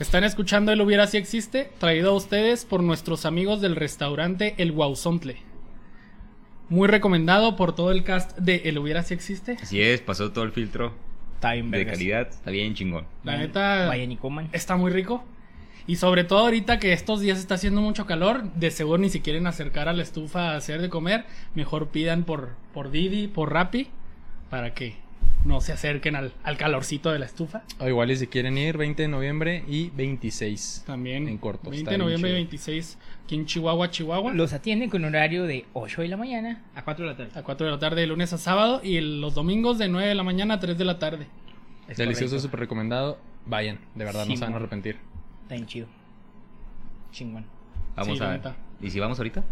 Están escuchando El Hubiera Si Existe, traído a ustedes por nuestros amigos del restaurante El Guauzontle. Muy recomendado por todo el cast de El Hubiera Si Existe. Así es, pasó todo el filtro Está bien, de calidad, está bien chingón. La neta Vayan y coman. está muy rico. Y sobre todo ahorita que estos días está haciendo mucho calor, de seguro ni se quieren acercar a la estufa a hacer de comer, mejor pidan por, por Didi, por Rappi, para que no se acerquen al, al calorcito de la estufa. O igual y si quieren ir, 20 de noviembre y 26. También En corto, 20 está de noviembre y chido. 26 aquí en Chihuahua, Chihuahua. Los atienden con horario de 8 de la mañana a 4 de la tarde. A 4 de la tarde de lunes a sábado y los domingos de 9 de la mañana a 3 de la tarde. Es Delicioso, súper recomendado. Vayan, de verdad, no Sí, se van a arrepentir. Está bien chido. Chingón. Vamos Sí, a. ¿Y si vamos ahorita?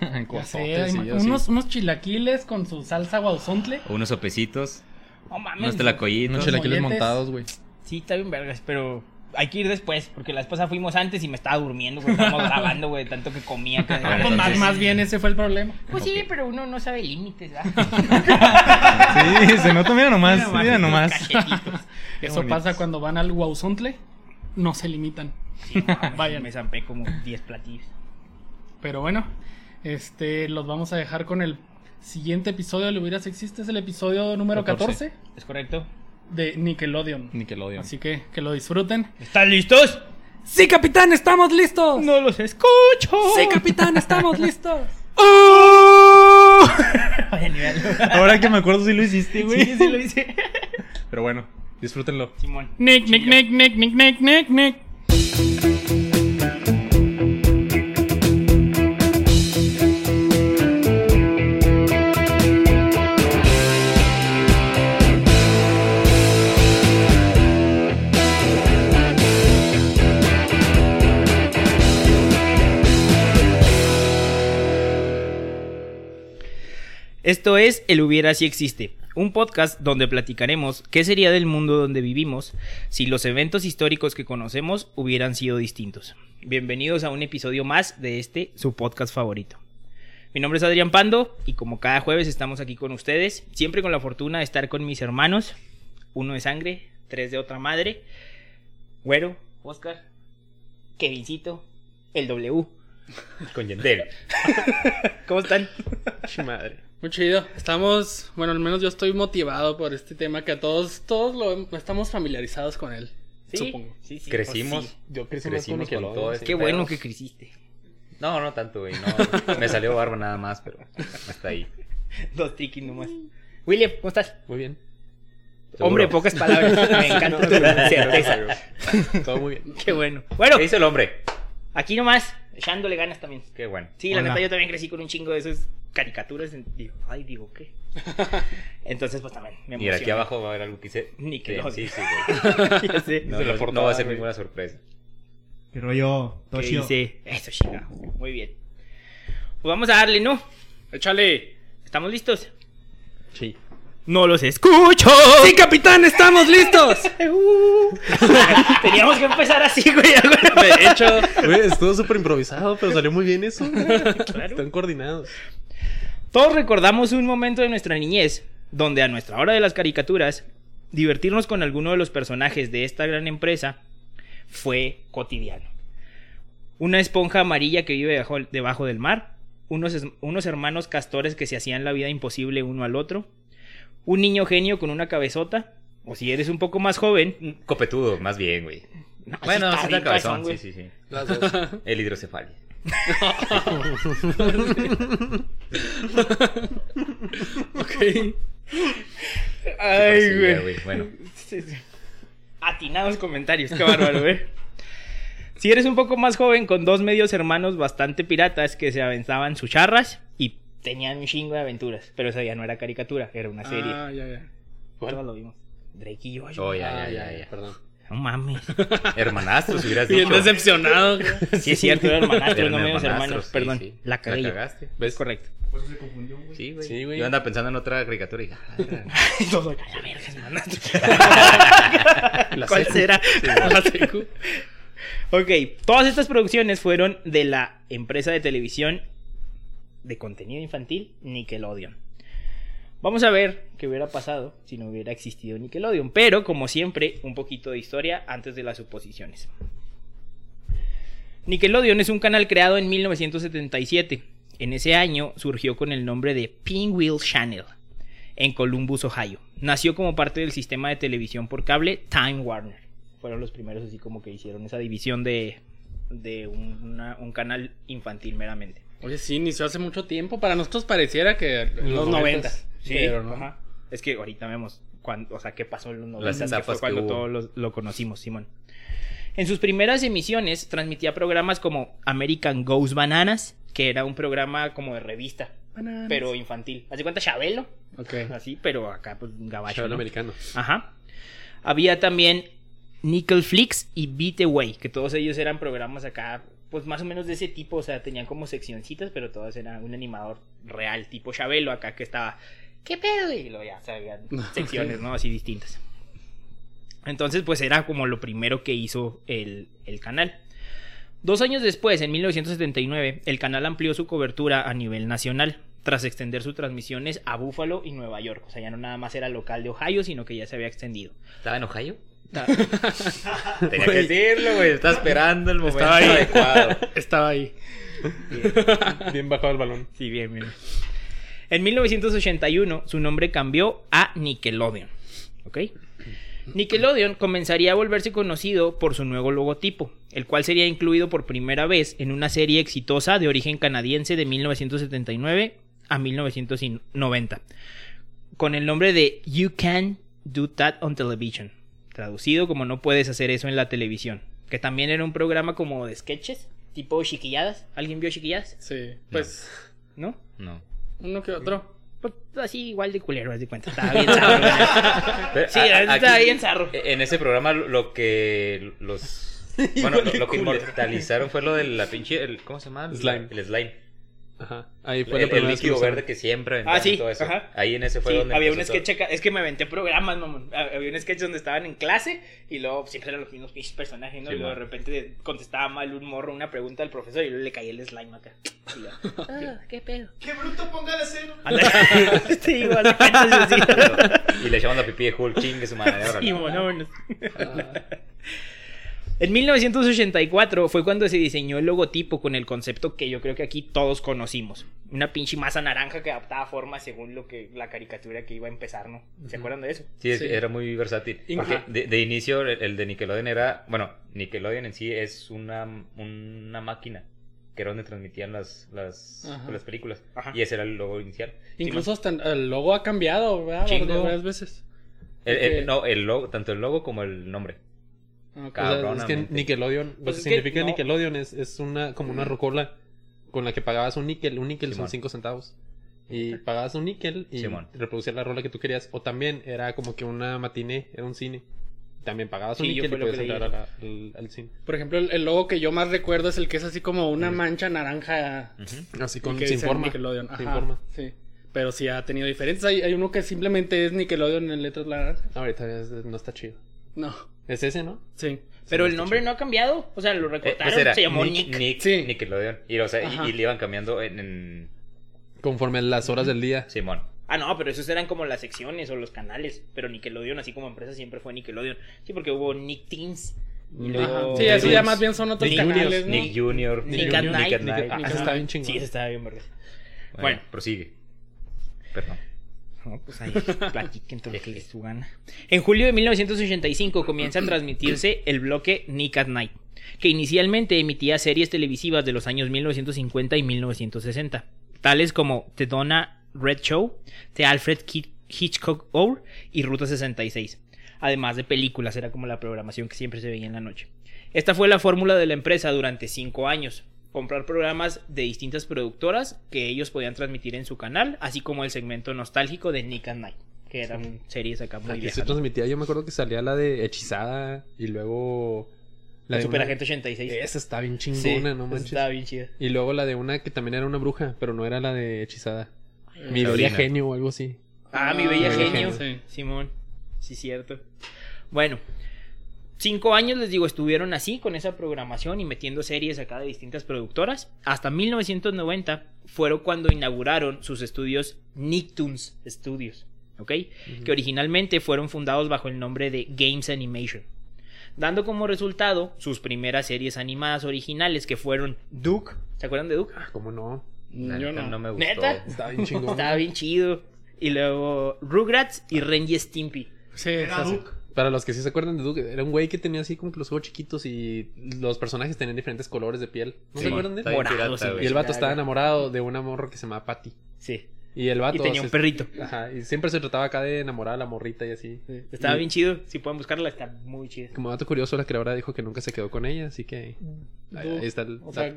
En sé, y hay así. unos, unos chilaquiles con su salsa guauzontle. O unos sopecitos, No mames. unos telacoyitos. Unos chilaquiles montados, güey. Sí, está bien vergas, pero hay que ir después, porque la esposa fuimos antes y me estaba durmiendo, porque estábamos grabando, güey, tanto que comía. que- Pues más, más bien ese fue el problema. Pues sí, pero uno no sabe límites, ¿verdad? Sí, se nota, mira nomás, Mira mira nomás. Eso bonitos. pasa cuando van al guauzontle, no se limitan. Sí, no, Vayan. Me zampé como 10 platillos. Pero bueno, este los vamos a dejar con el siguiente episodio de Lo Hubieras Existe, es el episodio número 14, 14. ¿Es correcto? de Nickelodeon. Nickelodeon. Así que que lo disfruten. ¿Están listos? ¡Sí, capitán, estamos listos! No los escucho. ¡Sí, capitán, estamos listos! Véanlo. Ahora que me acuerdo si lo hiciste, güey. Sí, sí lo hice. Pero bueno, disfrútenlo. Simón. Nick, Nick, Nick, Nick, Nick, Nick, Nick, Nick. Esto es El Hubiera Si Existe, un podcast donde platicaremos qué sería del mundo donde vivimos si los eventos históricos que conocemos hubieran sido distintos. Bienvenidos a un episodio más de este, su podcast favorito. Mi nombre es Adrián Pando y como cada jueves estamos aquí con ustedes, siempre con la fortuna de estar con mis hermanos, uno de sangre, tres de otra madre, Güero, Oscar, Kevincito, el W. Con Yendel. ¿Cómo están? Madre. Muy chido. Estamos, bueno, al menos yo estoy motivado por este tema que a todos, todos lo estamos familiarizados con él. Supongo. sí, sí, Crecimos. pues sí. Yo crecí Crecimos con todo sí. este Qué bueno que creciste. No, no tanto, güey. No, me salió barba nada más, pero hasta ahí. Dos triquis nomás. William, ¿cómo estás? Muy bien. Seguro. Hombre, pocas palabras. Me encanta tu certeza. Todo muy bien. Qué bueno. Bueno, ¿Qué hizo el hombre? aquí nomás, echándole ganas también. Qué bueno. Sí, la Hola. neta yo también crecí con un chingo de esas caricaturas. en- Digo, ay, digo, ¿qué? Entonces, pues también me Y aquí emociona. abajo va a haber algo que hice. Nickelodeon. Sí, sí, güey. ya sé. No, no- portada, no va a ser güey. ninguna sorpresa. ¿Qué rollo? Todo ¿Qué? Eso, chinga. Muy bien. Pues vamos a darle, ¿no? Échale. ¿Estamos listos? Sí. No los escucho. ¡Sí, capitán, estamos listos! Teníamos que empezar así, güey. De hecho, Güey, estuvo súper improvisado, pero salió muy bien eso. Claro. Están coordinados. Todos recordamos un momento de nuestra niñez donde a nuestra hora de las caricaturas, divertirnos con alguno de los personajes de esta gran empresa fue cotidiano. Una esponja amarilla que vive debajo, debajo del mar, unos, unos hermanos castores que se hacían la vida imposible uno al otro, un niño genio con una cabezota, o si eres un poco más joven, Copetudo, más bien, güey. no, Bueno, sí está cabezón, güey. sí, sí, sí. Las dos. El hidrocefalia. ok. Ay, güey. Bueno. Atinados comentarios, qué bárbaro, güey. Si eres un poco más joven, con dos medios hermanos bastante piratas que se aventaban sus charras tenían un chingo de aventuras. Pero eso ya no era caricatura, era una serie. Ah, ya, ya. Todos lo vimos. Drake y Josh. Oh, ya, Ah, ya, ya, ya. Perdón. No mames. Hermanastros, hubieras Bien dicho. decepcionado. Sí, es cierto, eran hermanastros, no medios hermanos. sí, Perdón, sí. la cagué. yo. cagaste. ¿Ves? Correcto. Sí, güey. Sí, güey. Yo andaba pensando en otra caricatura y dije, ah, era- Todos, "A la verga, hermanastros". La ¿Cuál secu. será? La secu. Ok, todas estas producciones fueron de la empresa de televisión de contenido infantil Nickelodeon. Vamos a ver qué hubiera pasado si no hubiera existido Nickelodeon, pero como siempre, un poquito de historia antes de las suposiciones. Nickelodeon es un canal creado en 1977. En ese año surgió con el nombre de Pinwheel Channel en Columbus, Ohio. Nació como parte del sistema de televisión por cable Time Warner. Fueron los primeros así como que hicieron esa división de, de un, canal infantil meramente. Oye, sí, inició hace mucho tiempo. Para nosotros pareciera que en los los 90. noventas. Sí, pero no. ajá. Es que ahorita vemos cuándo, o sea, qué pasó en los 90, Las que fue que cuando hubo. todos los- lo conocimos, Simón. En sus primeras emisiones transmitía programas como American Ghost Bananas, que era un programa como de revista, pero infantil. ¿Hace cuenta Chabelo? Ok. Así, pero acá pues gabacho. Chaval ¿no? americano. Ajá. Había también Nickel Flix y Beat Away, que todos ellos eran programas acá, pues más o menos de ese tipo, o sea, tenían como seccioncitas, pero todos eran un animador real, tipo Chabelo, acá que estaba, ¿qué pedo? Y luego ya, habían secciones, ¿no? Así distintas. Entonces, pues era como lo primero que hizo el, el canal. Dos años después, en 1979, el canal amplió su cobertura a nivel nacional, tras extender sus transmisiones a Buffalo y Nueva York. O sea, ya no nada más era local de Ohio, sino que ya se había extendido. ¿Estaba en Ohio? Ta- Tenía que decirlo, güey. Estaba esperando el momento Estaba ahí. adecuado. Estaba ahí. Bien bajado el balón. Sí, bien, bien. En 1981 su nombre cambió a Nickelodeon. ¿Ok? Nickelodeon comenzaría a volverse conocido por su nuevo logotipo, el cual sería incluido por primera vez en una serie exitosa de origen canadiense de 1979 a 1990, con el nombre de You Can Do That on Television, traducido como No puedes hacer eso en la televisión, que también era un programa como de sketches, tipo chiquilladas. ¿Alguien vio chiquilladas? Sí. Pues, ¿No? No. uno que otro. Pues así igual de culero, haz de cuenta. Estaba bien zarro. Sí, a- estaba aquí, bien zarro. En ese programa lo que los... Bueno, lo, lo que inmortalizaron fue lo de la pinche... el- ¿Cómo se llama? Slime. El slime. Ajá. Ahí El, fue la el que líquido verde que siempre Ah, sí, todo eso. ajá. Ahí en ese fue Sí, donde había un sketch acá. Es que me aventé programas, mamón. Ah, Había un sketch donde estaban en clase y luego siempre eran los mismos pinches personajes, ¿no? Sí, y luego de repente contestaba mal un morro una pregunta al profesor y luego le caía el slime acá. Y luego, ah, ¿qué pedo? ¡Qué bruto ponga de cero! Y le echamos la pipí de Hulk, chingue su madre. Sí, bueno, vámonos. En 1984 fue cuando se diseñó el logotipo con el concepto que yo creo que aquí todos conocimos. Una pinche masa naranja que adaptaba forma según lo que la caricatura que iba a empezar, ¿no? ¿Se acuerdan de eso? Sí, era muy versátil. Porque Ajá. de, de inicio el, el de Nickelodeon era... Bueno, Nickelodeon en sí es una, una máquina que era donde transmitían las, las, Ajá. las películas. Ajá. Y ese era el logo inicial. Incluso hasta el logo ha cambiado, ¿verdad? Varias- veces. El- el- Ok. no, el logo, tanto el logo como el nombre. Sea, es que. Nickelodeon, lo Pues que es que significa no. Nickelodeon es, es una como una rocola con la que pagabas un níquel. Un níquel son Simón. 5 centavos. Y pagabas un níquel y Simón. reproducías la rola que tú querías. O también era como que una matiné, era un cine. También pagabas un Sí, níquel y podías entrar a la- al, al cine. Por ejemplo, el, el logo que yo más recuerdo es el que es así como una mancha naranja. Ujú. Así y con sin forma. Nickelodeon. Sin Ajá, forma. Sí. Pero sí ha tenido diferentes. Hay, hay uno que simplemente es Nickelodeon en letras naranjas. Ahorita no está chido. No. Es ese, ¿no? Sí. Pero Sí, el está nombre no ha cambiado. O sea, lo Eh, recortaron. pues era se llamó Nick, Nick. Nick Sí. Nickelodeon. Y, o sea, y- le iban cambiando en, en Conforme a las horas del día. Simón. Ah, no, pero esos eran como las secciones o los canales. Pero Nickelodeon, así como empresa, siempre fue Nickelodeon. Sí, porque hubo Nick Teens. Luego- Sí, eso ya más bien son otros Nick canales, ¿no? Nick Jr. Nick at Night. at Nick- Night. ah, ese está bien chingón. Sí, ese estaba bien, verga. Bueno, Bueno. prosigue. Perdón. No, pues ahí platiquen todo lo que les su gana. En julio de 1985 comienza a transmitirse el bloque Nick at Night, que inicialmente emitía series televisivas de los años 1950 y 1960, tales como The Donna Red Show, The Alfred Hitchcock Hour y Ruta 66. Además de películas, era como la programación que siempre se veía en la noche. Esta fue la fórmula de la empresa durante cinco años. Comprar programas de distintas productoras que ellos podían transmitir en su canal, así como el segmento nostálgico de Nick at Night, que eran series acá muy se viejas. ¿no? transmitía, yo me acuerdo que salía la de Hechizada y luego La de Super una- Agente 86. Esa está bien Sí, chingona, no manches. Estaba bien chida. Y luego la de una que también era una bruja, pero no era la de Hechizada. Mi bella genio o algo así. Ah, mi bella Ah, genio. sí. Simón. Sí, cierto. Bueno, cinco años les digo, estuvieron así con esa programación y metiendo series acá de distintas productoras. Hasta 1990 fueron cuando inauguraron sus estudios Nicktoons Studios, ¿ok? Que originalmente fueron fundados bajo el nombre de Games Animation. dando como resultado sus primeras series animadas originales que fueron Duke. ¿Se acuerdan de Duke? Ah, ¿Cómo no? La Yo neta, no. me gustó. ¿Neta? Estaba bien chingón. Estaba bien chido. Y luego Rugrats y Ren y Stimpy. Sí, Era. Duke. Para los que sí se acuerdan de Duke, era un güey que tenía así como que los ojos chiquitos y los personajes tenían diferentes colores de piel. ¿No se acuerdan de está él? pirata, güey. Y el vato estaba enamorado de una morra que se llamaba Patty. Sí. Y el vato... Y tenía se- un perrito. Ajá, y siempre se trataba acá de enamorar a la morrita y así. Estaba Y bien chido. Si pueden buscarla, está muy chida. Como dato curioso, la creadora dijo que nunca se quedó con ella, así que... Ahí, está el... O sea,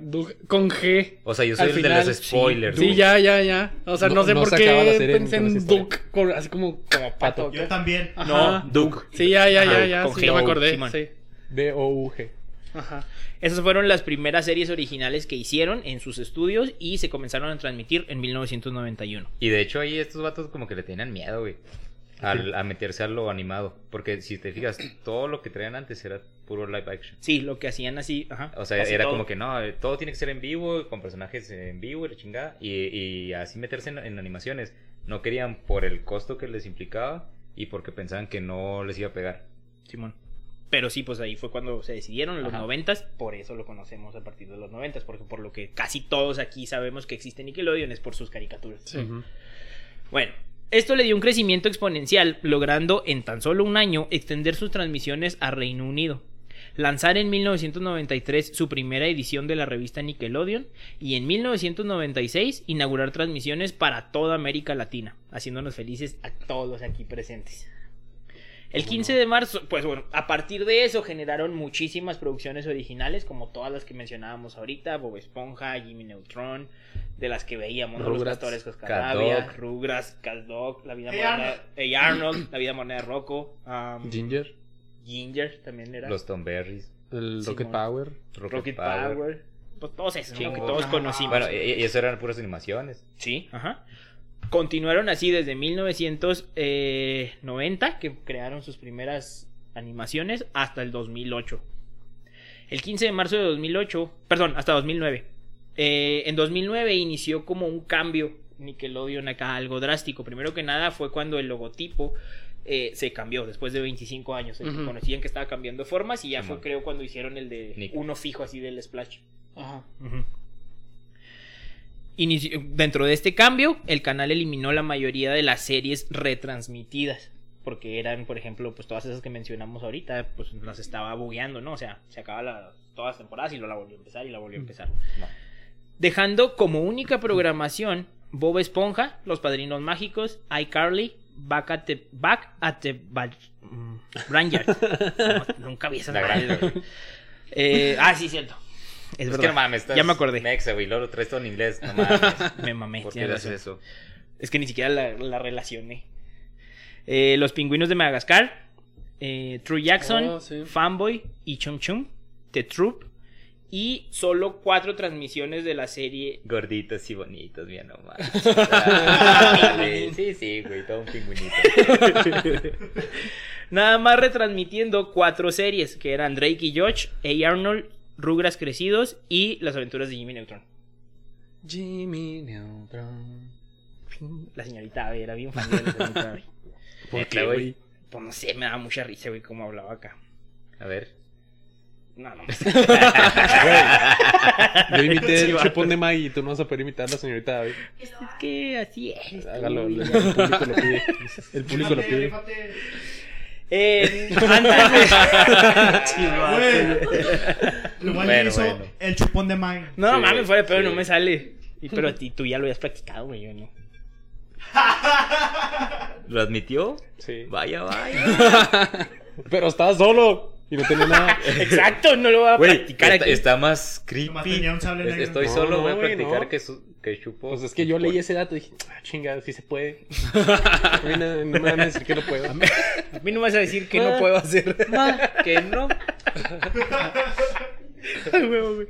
con G. O sea, yo soy el de los sí, spoilers. Sí, ya, ya, ya. O sea, no, No- sé no por se acaba la qué pensé en historia. Duke, con- así como, como pato. Yo también. Ajá. No, Duke. Sí, ya, ya, ya, Ajá, ya. con Sí, G. ya me acordé. Sí. D-O-U-G. Ajá. Esas fueron las primeras series originales que hicieron en sus estudios y se comenzaron a transmitir en 1991. Y de hecho ahí estos vatos como que le tenían miedo, güey. al- a meterse a lo animado. Porque si te fijas, todo lo que traían antes era puro live action. Sí, lo que hacían así, ajá. O sea, era todo. como que no, todo tiene que ser en vivo, con personajes en vivo y la chingada. Y, y así meterse en, en animaciones. No querían por el costo que les implicaba y porque pensaban que no les iba a pegar. Simón. Pero sí, pues ahí fue cuando se decidieron en los noventas, por eso lo conocemos a partir de los noventas, porque por lo que casi todos aquí sabemos que existe Nickelodeon es por sus caricaturas. Sí. Bueno, esto le dio un crecimiento exponencial, logrando en tan solo un año extender sus transmisiones a Reino Unido. Lanzar en 1993 su primera edición de la revista Nickelodeon y en 1996 inaugurar transmisiones para toda América Latina, haciéndonos felices a todos aquí presentes. El 15 de marzo, pues bueno, a partir de eso generaron muchísimas producciones originales, como todas las que mencionábamos ahorita, Bob Esponja, Jimmy Neutron, de las que veíamos, ¿no? Los Rugrats, Castores Cascarrabia, Cat Rugrats, Cat Dog, La Vida Hey Moderna, Arnold. Hey Arnold, La Vida Moderna de Rocco, um, Ginger, Ginger también era, Los Tom Berries, el Rocket. Power. Rocket, Rocket Power. Power, pues todos esos, que todos Ah, conocimos. Bueno, y, y eso eran puras animaciones. Sí, ajá. Continuaron así desde 1990, que crearon sus primeras animaciones, hasta el 2008. El 15 de marzo de 2008, perdón, hasta 2009. Eh, en 2009 inició como un cambio Nickelodeon acá, algo drástico. Primero que nada fue cuando el logotipo eh, se cambió después de 25 años. Eh. Conocían que estaba cambiando formas y ya fue creo cuando hicieron el de Nick. uno fijo así del splash. Ajá. Dentro de este cambio, el canal eliminó la mayoría de las series retransmitidas. Porque eran, por ejemplo, pues todas esas que mencionamos ahorita, pues las estaba bugueando, ¿no? O sea, se acaba la- todas las temporadas y luego la volvió a empezar y la volvió a empezar. No. Dejando como única programación Bob Esponja, Los Padrinos Mágicos, iCarly, Back at the, Back at the mm, Branyard. No, nunca vi esas La. Eh, ah, sí, cierto. Es, Es, verdad. que no mames, estás Ya me acordé. Mexa, güey, luego lo traes todo en inglés. No mames. Me mamé. ¿Por qué haces eso? Es que ni siquiera la, la relacioné. Eh, los pingüinos de Madagascar, eh, True Jackson, Oh, sí. Fanboy y Chum Chum, The Troop. Y solo cuatro transmisiones de la serie. Gorditos y bonitos, mira nomás. Ah, sí, sí, güey, todo un pingüinito. Nada más retransmitiendo cuatro series, que eran Drake y George, A. Arnold, Rugras Crecidos y Las aventuras de Jimmy Neutron. Jimmy Neutron. La señorita Ave, era bien fan de la señorita Ave. ¿Por qué, güey? Pues no sé, me daba mucha risa, güey, cómo hablaba acá. A ver. No, no. Yo imité el chupón de Maggie y tú no vas a poder imitar a la señorita Abby. Es que así es. Hágalo, el público lo pide. El público lo pide. Eh, antes Güey. Lo cual Bueno, hizo bueno. el chupón de Mike. No, Sí, mames, fuera de pedo, sí. no me sale. Y, pero a ti, tú ya lo habías practicado, güey, yo no. ¿Lo admitió? Sí. Vaya, vaya. Pero estaba solo y no tenía nada. Exacto, no lo voy a practicar está, aquí. está más creepy. tenía un sable Es- negro. Estoy No, solo, no, voy a practicar no. que, su- que chupo. Pues es que yo leí ese dato y dije, ah, chingada, sí se puede. A mí no, no me van a decir que no puedo. A mí no me vas a decir que no puedo hacer. que no. Ay, huevo, güey.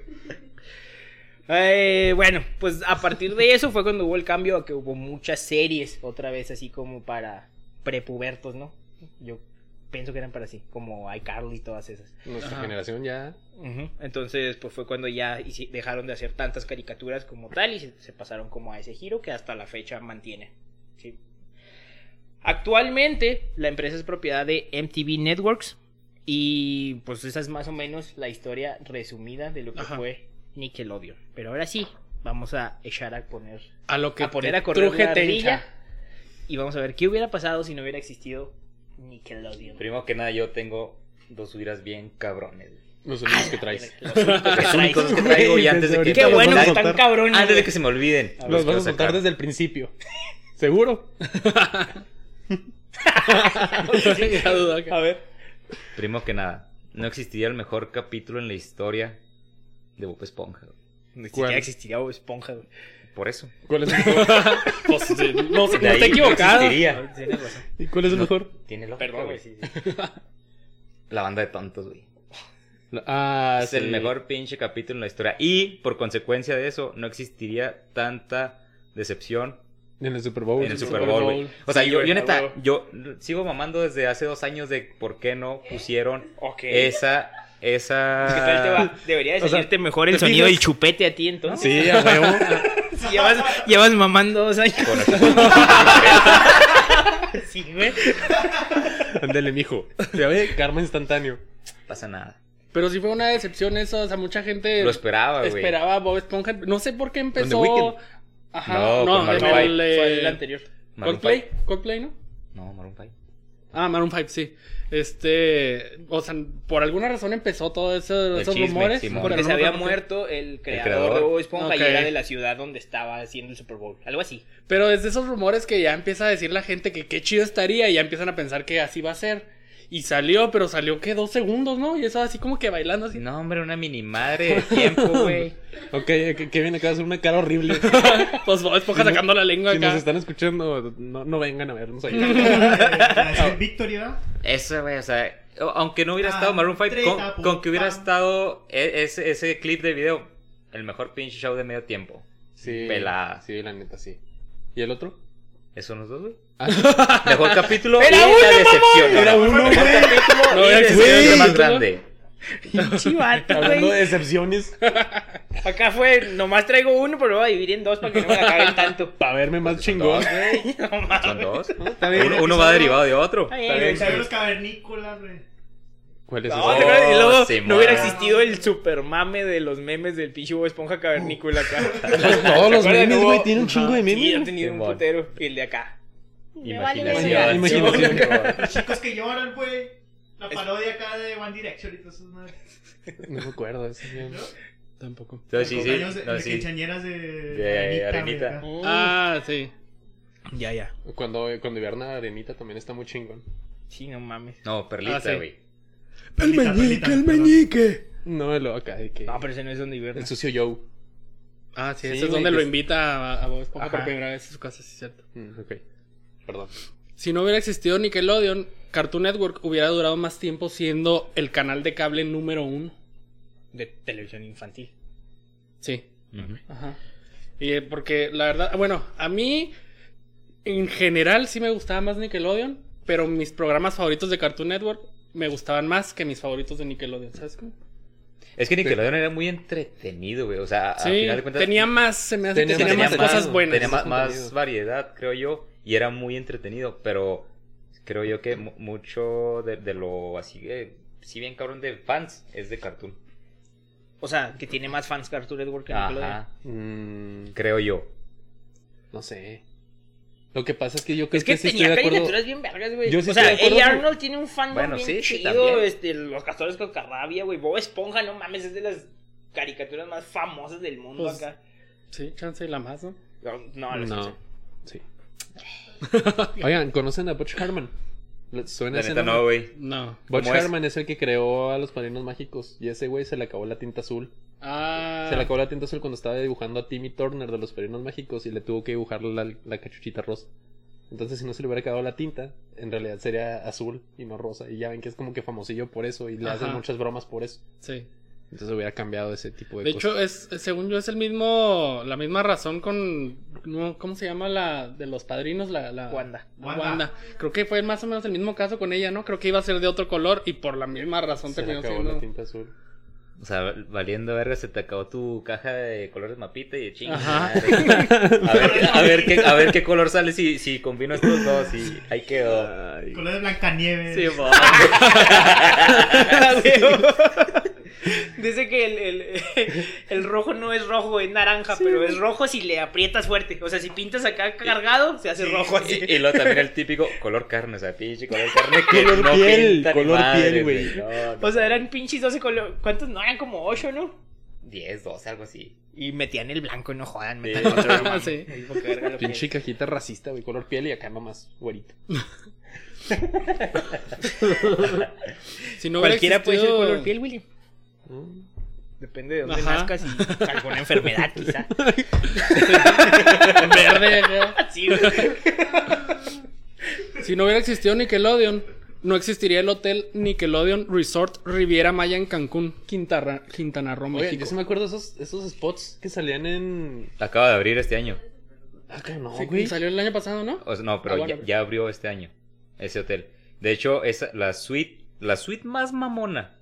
Eh, bueno, pues a partir de eso fue cuando hubo el cambio a que hubo muchas series, otra vez así como para prepubertos, ¿no? Yo pienso que eran para así, como iCarly y todas esas. Nuestra Ajá. generación ya. Entonces, pues fue cuando ya dejaron de hacer tantas caricaturas como tal y se, se pasaron como a ese giro que hasta la fecha mantiene. ¿sí? Actualmente, la empresa es propiedad de MTV Networks Y pues esa es más o menos la historia resumida de lo que Ajá. fue Nickelodeon. Pero ahora sí, vamos a echar a poner A lo que a poner a correr truje la ardilla. Y vamos a ver qué hubiera pasado si no hubiera existido Nickelodeon. Primero que nada, yo tengo dos huiras bien cabrones. Los únicos que traes. Los únicos que traigo y antes de que... Qué bueno que están cabrones. Antes de que se me olviden. Los vas a soltar sacar. desde el principio. ¿Seguro? A ver. Primero que nada, no existiría el mejor capítulo en la historia de Bob Esponja. Ni siquiera existiría Bob Esponja, güey. Por eso. ¿Cuál es el mejor? Pues, sí, no, no ahí está equivocado. ¿Y cuál es el mejor? Tiene lógica, Perdón, güey. güey. sí, sí. La banda de tontos, güey. Ah, es el mejor pinche capítulo en la historia. Y por consecuencia de eso, no existiría tanta decepción En el Super Bowl. en el Super Super Bowl. O sea, Sí, yo, yo neta, yo sigo mamando desde hace dos años de por qué no pusieron esa, esa... ¿Qué tal te va? Debería de O sea, salirte mejor el ¿te sonido del chupete a ti, entonces. Sí, a huevo. Si llevas, llevas mamando dos años. Sí, güey. Ándale, mijo. Ya ve, karma instantáneo. pasa nada. Pero sí fue una decepción eso, o sea, mucha gente Lo esperaba, güey. esperaba a Bob Esponja. No sé por qué empezó. Ajá, No, no, con five. el, eh, Fue el anterior. Coldplay. Coldplay, ¿no? No, Maroon 5. Ah, Maroon 5, sí. Este, o sea, por alguna razón empezó todos esos, El esos chisme, rumores. Simón. Porque pero se no había muerto el creador, creador. de Bob Esponja Ok. y era de la ciudad donde estaba haciendo el Super Bowl. Algo así. Pero es de esos rumores que ya empieza a decir la gente que qué chido estaría y ya empiezan a pensar que así va a ser. Y salió, pero salió que dos segundos, ¿no? Y eso así como que bailando así. No, hombre, una mini madre de tiempo, güey. Ok, que Kevin acaba de hacer una cara horrible. Pues Bob Esponja Si no- sacando la lengua Si nos acá. están escuchando, no, no vengan a vernos ahí. Es Victory, ¿verdad? Eso, güey, o sea, aunque no hubiera Ah, estado Maroon 5, con, con que hubiera estado e- ese, ese clip de video, el mejor pinche show de medio tiempo. Sí. Pelada. Sí, la neta, sí. ¿Y el otro? ¿Eso son los dos, güey? Ah, Mejor capítulo ¡Era y uno, la decepción. Era uno, Mejor güey. capítulo No, y era decepción güey. de más grande. Chivato, hablando güey. de decepciones, Acá fue, nomás traigo uno, pero lo voy a dividir en dos para que no me la caguen tanto. para verme más chingón. Dos, güey. No mames. Son dos. Está bien. Uno, uno va derivado de otro. Está bien, Está está. Los cavernícolas, güey. ¿Cuál es No, ese? ¿te acuerdas? y luego Simón. no hubiera existido el super mame de los memes del pinche Bob Esponja cavernícola acá. Todos los ¿Se acuerdan? memes, Hubo- güey, tienen un chingo de Sí, memes. han tenido un Simón. putero. Y el de acá. Imaginación. Imaginación. Los chicos que lloran, güey. La parodia acá de One Direction y todas esas madres. No me acuerdo de ese. ¿No? Tampoco. Entonces, sí, sí. De, no, de sí. quinceañeras de, De Arenita. Ah, sí. Ya, ya. Cuando, cuando hiberna Arenita también está muy chingón. Sí, no mames. No, Perlita, Ah, sí. güey. Perlita, perlita, perdón. meñique. No, lo acá de que. No, pero ese no es donde hiberna. El sucio Joe. Ah, sí, Sí, ese es donde lo invita a, a Bob Esponja por primera vez en su casa, sí, es cierto. Mm, ok. Perdón. Si no hubiera existido Nickelodeon, Cartoon Network hubiera durado más tiempo siendo el canal de cable número uno. De televisión infantil. Sí. Ajá. Y eh, porque la verdad, bueno, a mí en general sí me gustaba más Nickelodeon, pero mis programas favoritos de Cartoon Network me gustaban más que mis favoritos de Nickelodeon, ¿sabes cómo? Es que Nickelodeon era muy entretenido, güey. O sea, a Sí, final de cuentas. tenía más, se me hace Tenía que tenía más cosas buenas. Tenía Más variedad, creo yo. Y era muy entretenido. Pero creo yo que mu- mucho de, de lo así, eh, si bien cabrón de fans, es de cartoon. O sea, que tiene más fans Cartoon Network que Nickelodeon. Ajá. Mm, Creo yo. no sé. Lo que pasa es que yo creo Es que sí tenía estoy de acuerdo. caricaturas bien vergas, güey. Sí o sea, A. Arnold tiene un fandom Bueno, bien sí, sí, chido. también. este, los castores con carrabia, güey. Bob Esponja, no mames, es de las caricaturas más famosas del mundo Pues, acá. Sí, chance y la más, ¿no? No, no, No. Sí. Oigan, ¿conocen a Butch Harman? ¿Les ¿Suena La ese neta nombre? no, güey. No. Butch. Harman es? el que creó a los padrinos mágicos. Y ese güey se le acabó la tinta azul. Ah. Se le acabó la tinta azul cuando estaba dibujando a Timmy Turner de los padrinos mágicos y le tuvo que dibujar la, la cachuchita rosa. Entonces, si no se le hubiera acabado la tinta, en realidad sería azul y no rosa. Y ya ven que es como que famosillo por eso y le hacen muchas bromas por eso. Sí. Entonces hubiera cambiado ese tipo de, De cosas. hecho, es, según yo, es el mismo, la misma razón con, no, ¿cómo se llama la de los padrinos? La, la Wanda. Wanda. Wanda. Creo que fue más o menos el mismo caso con ella, ¿no? Creo que iba a ser de otro color y por la misma razón se terminó acabó la siendo. tinta azul. O sea, valiendo verga, se te acabó tu caja de colores mapita y de chinga. A ver, a ver qué, a ver qué color sale si, si combino estos dos y ahí quedó. Color de Blancanieves. Sí, mo. Dice que el, el, el rojo no es rojo, es naranja, pero es rojo si le aprietas fuerte. O sea, si pintas acá cargado, se hace rojo así. Y, y luego también el típico color carne, o sea, pinche color carne que Color no piel, pinta color madre, piel, güey. No, no. O sea, eran pinches 12 colores. ¿Cuántos? No, eran como 8, ¿no? 10, 12, algo así. Y metían el blanco, no jodan, metan Sí. otro. Sí. Pinche cajita racista, güey. Color piel y acá nomás, güerito. Si no Cualquiera puede ser color piel, William. Depende de dónde Ajá. nazcas y alguna enfermedad, quizá. Verde. güey. Si no hubiera existido Nickelodeon, no existiría el hotel Nickelodeon Resort Riviera Maya en Cancún, Quintana, Quintana Roo, Oye, México. yo sí me acuerdo de esos, esos spots que salían en. Acaba de abrir este año. Acá no, Sí, güey. salió el año pasado, ¿no? O sea, no, pero Ah, bueno. ya, ya abrió este año ese hotel. De hecho, esa, la suite, la suite más mamona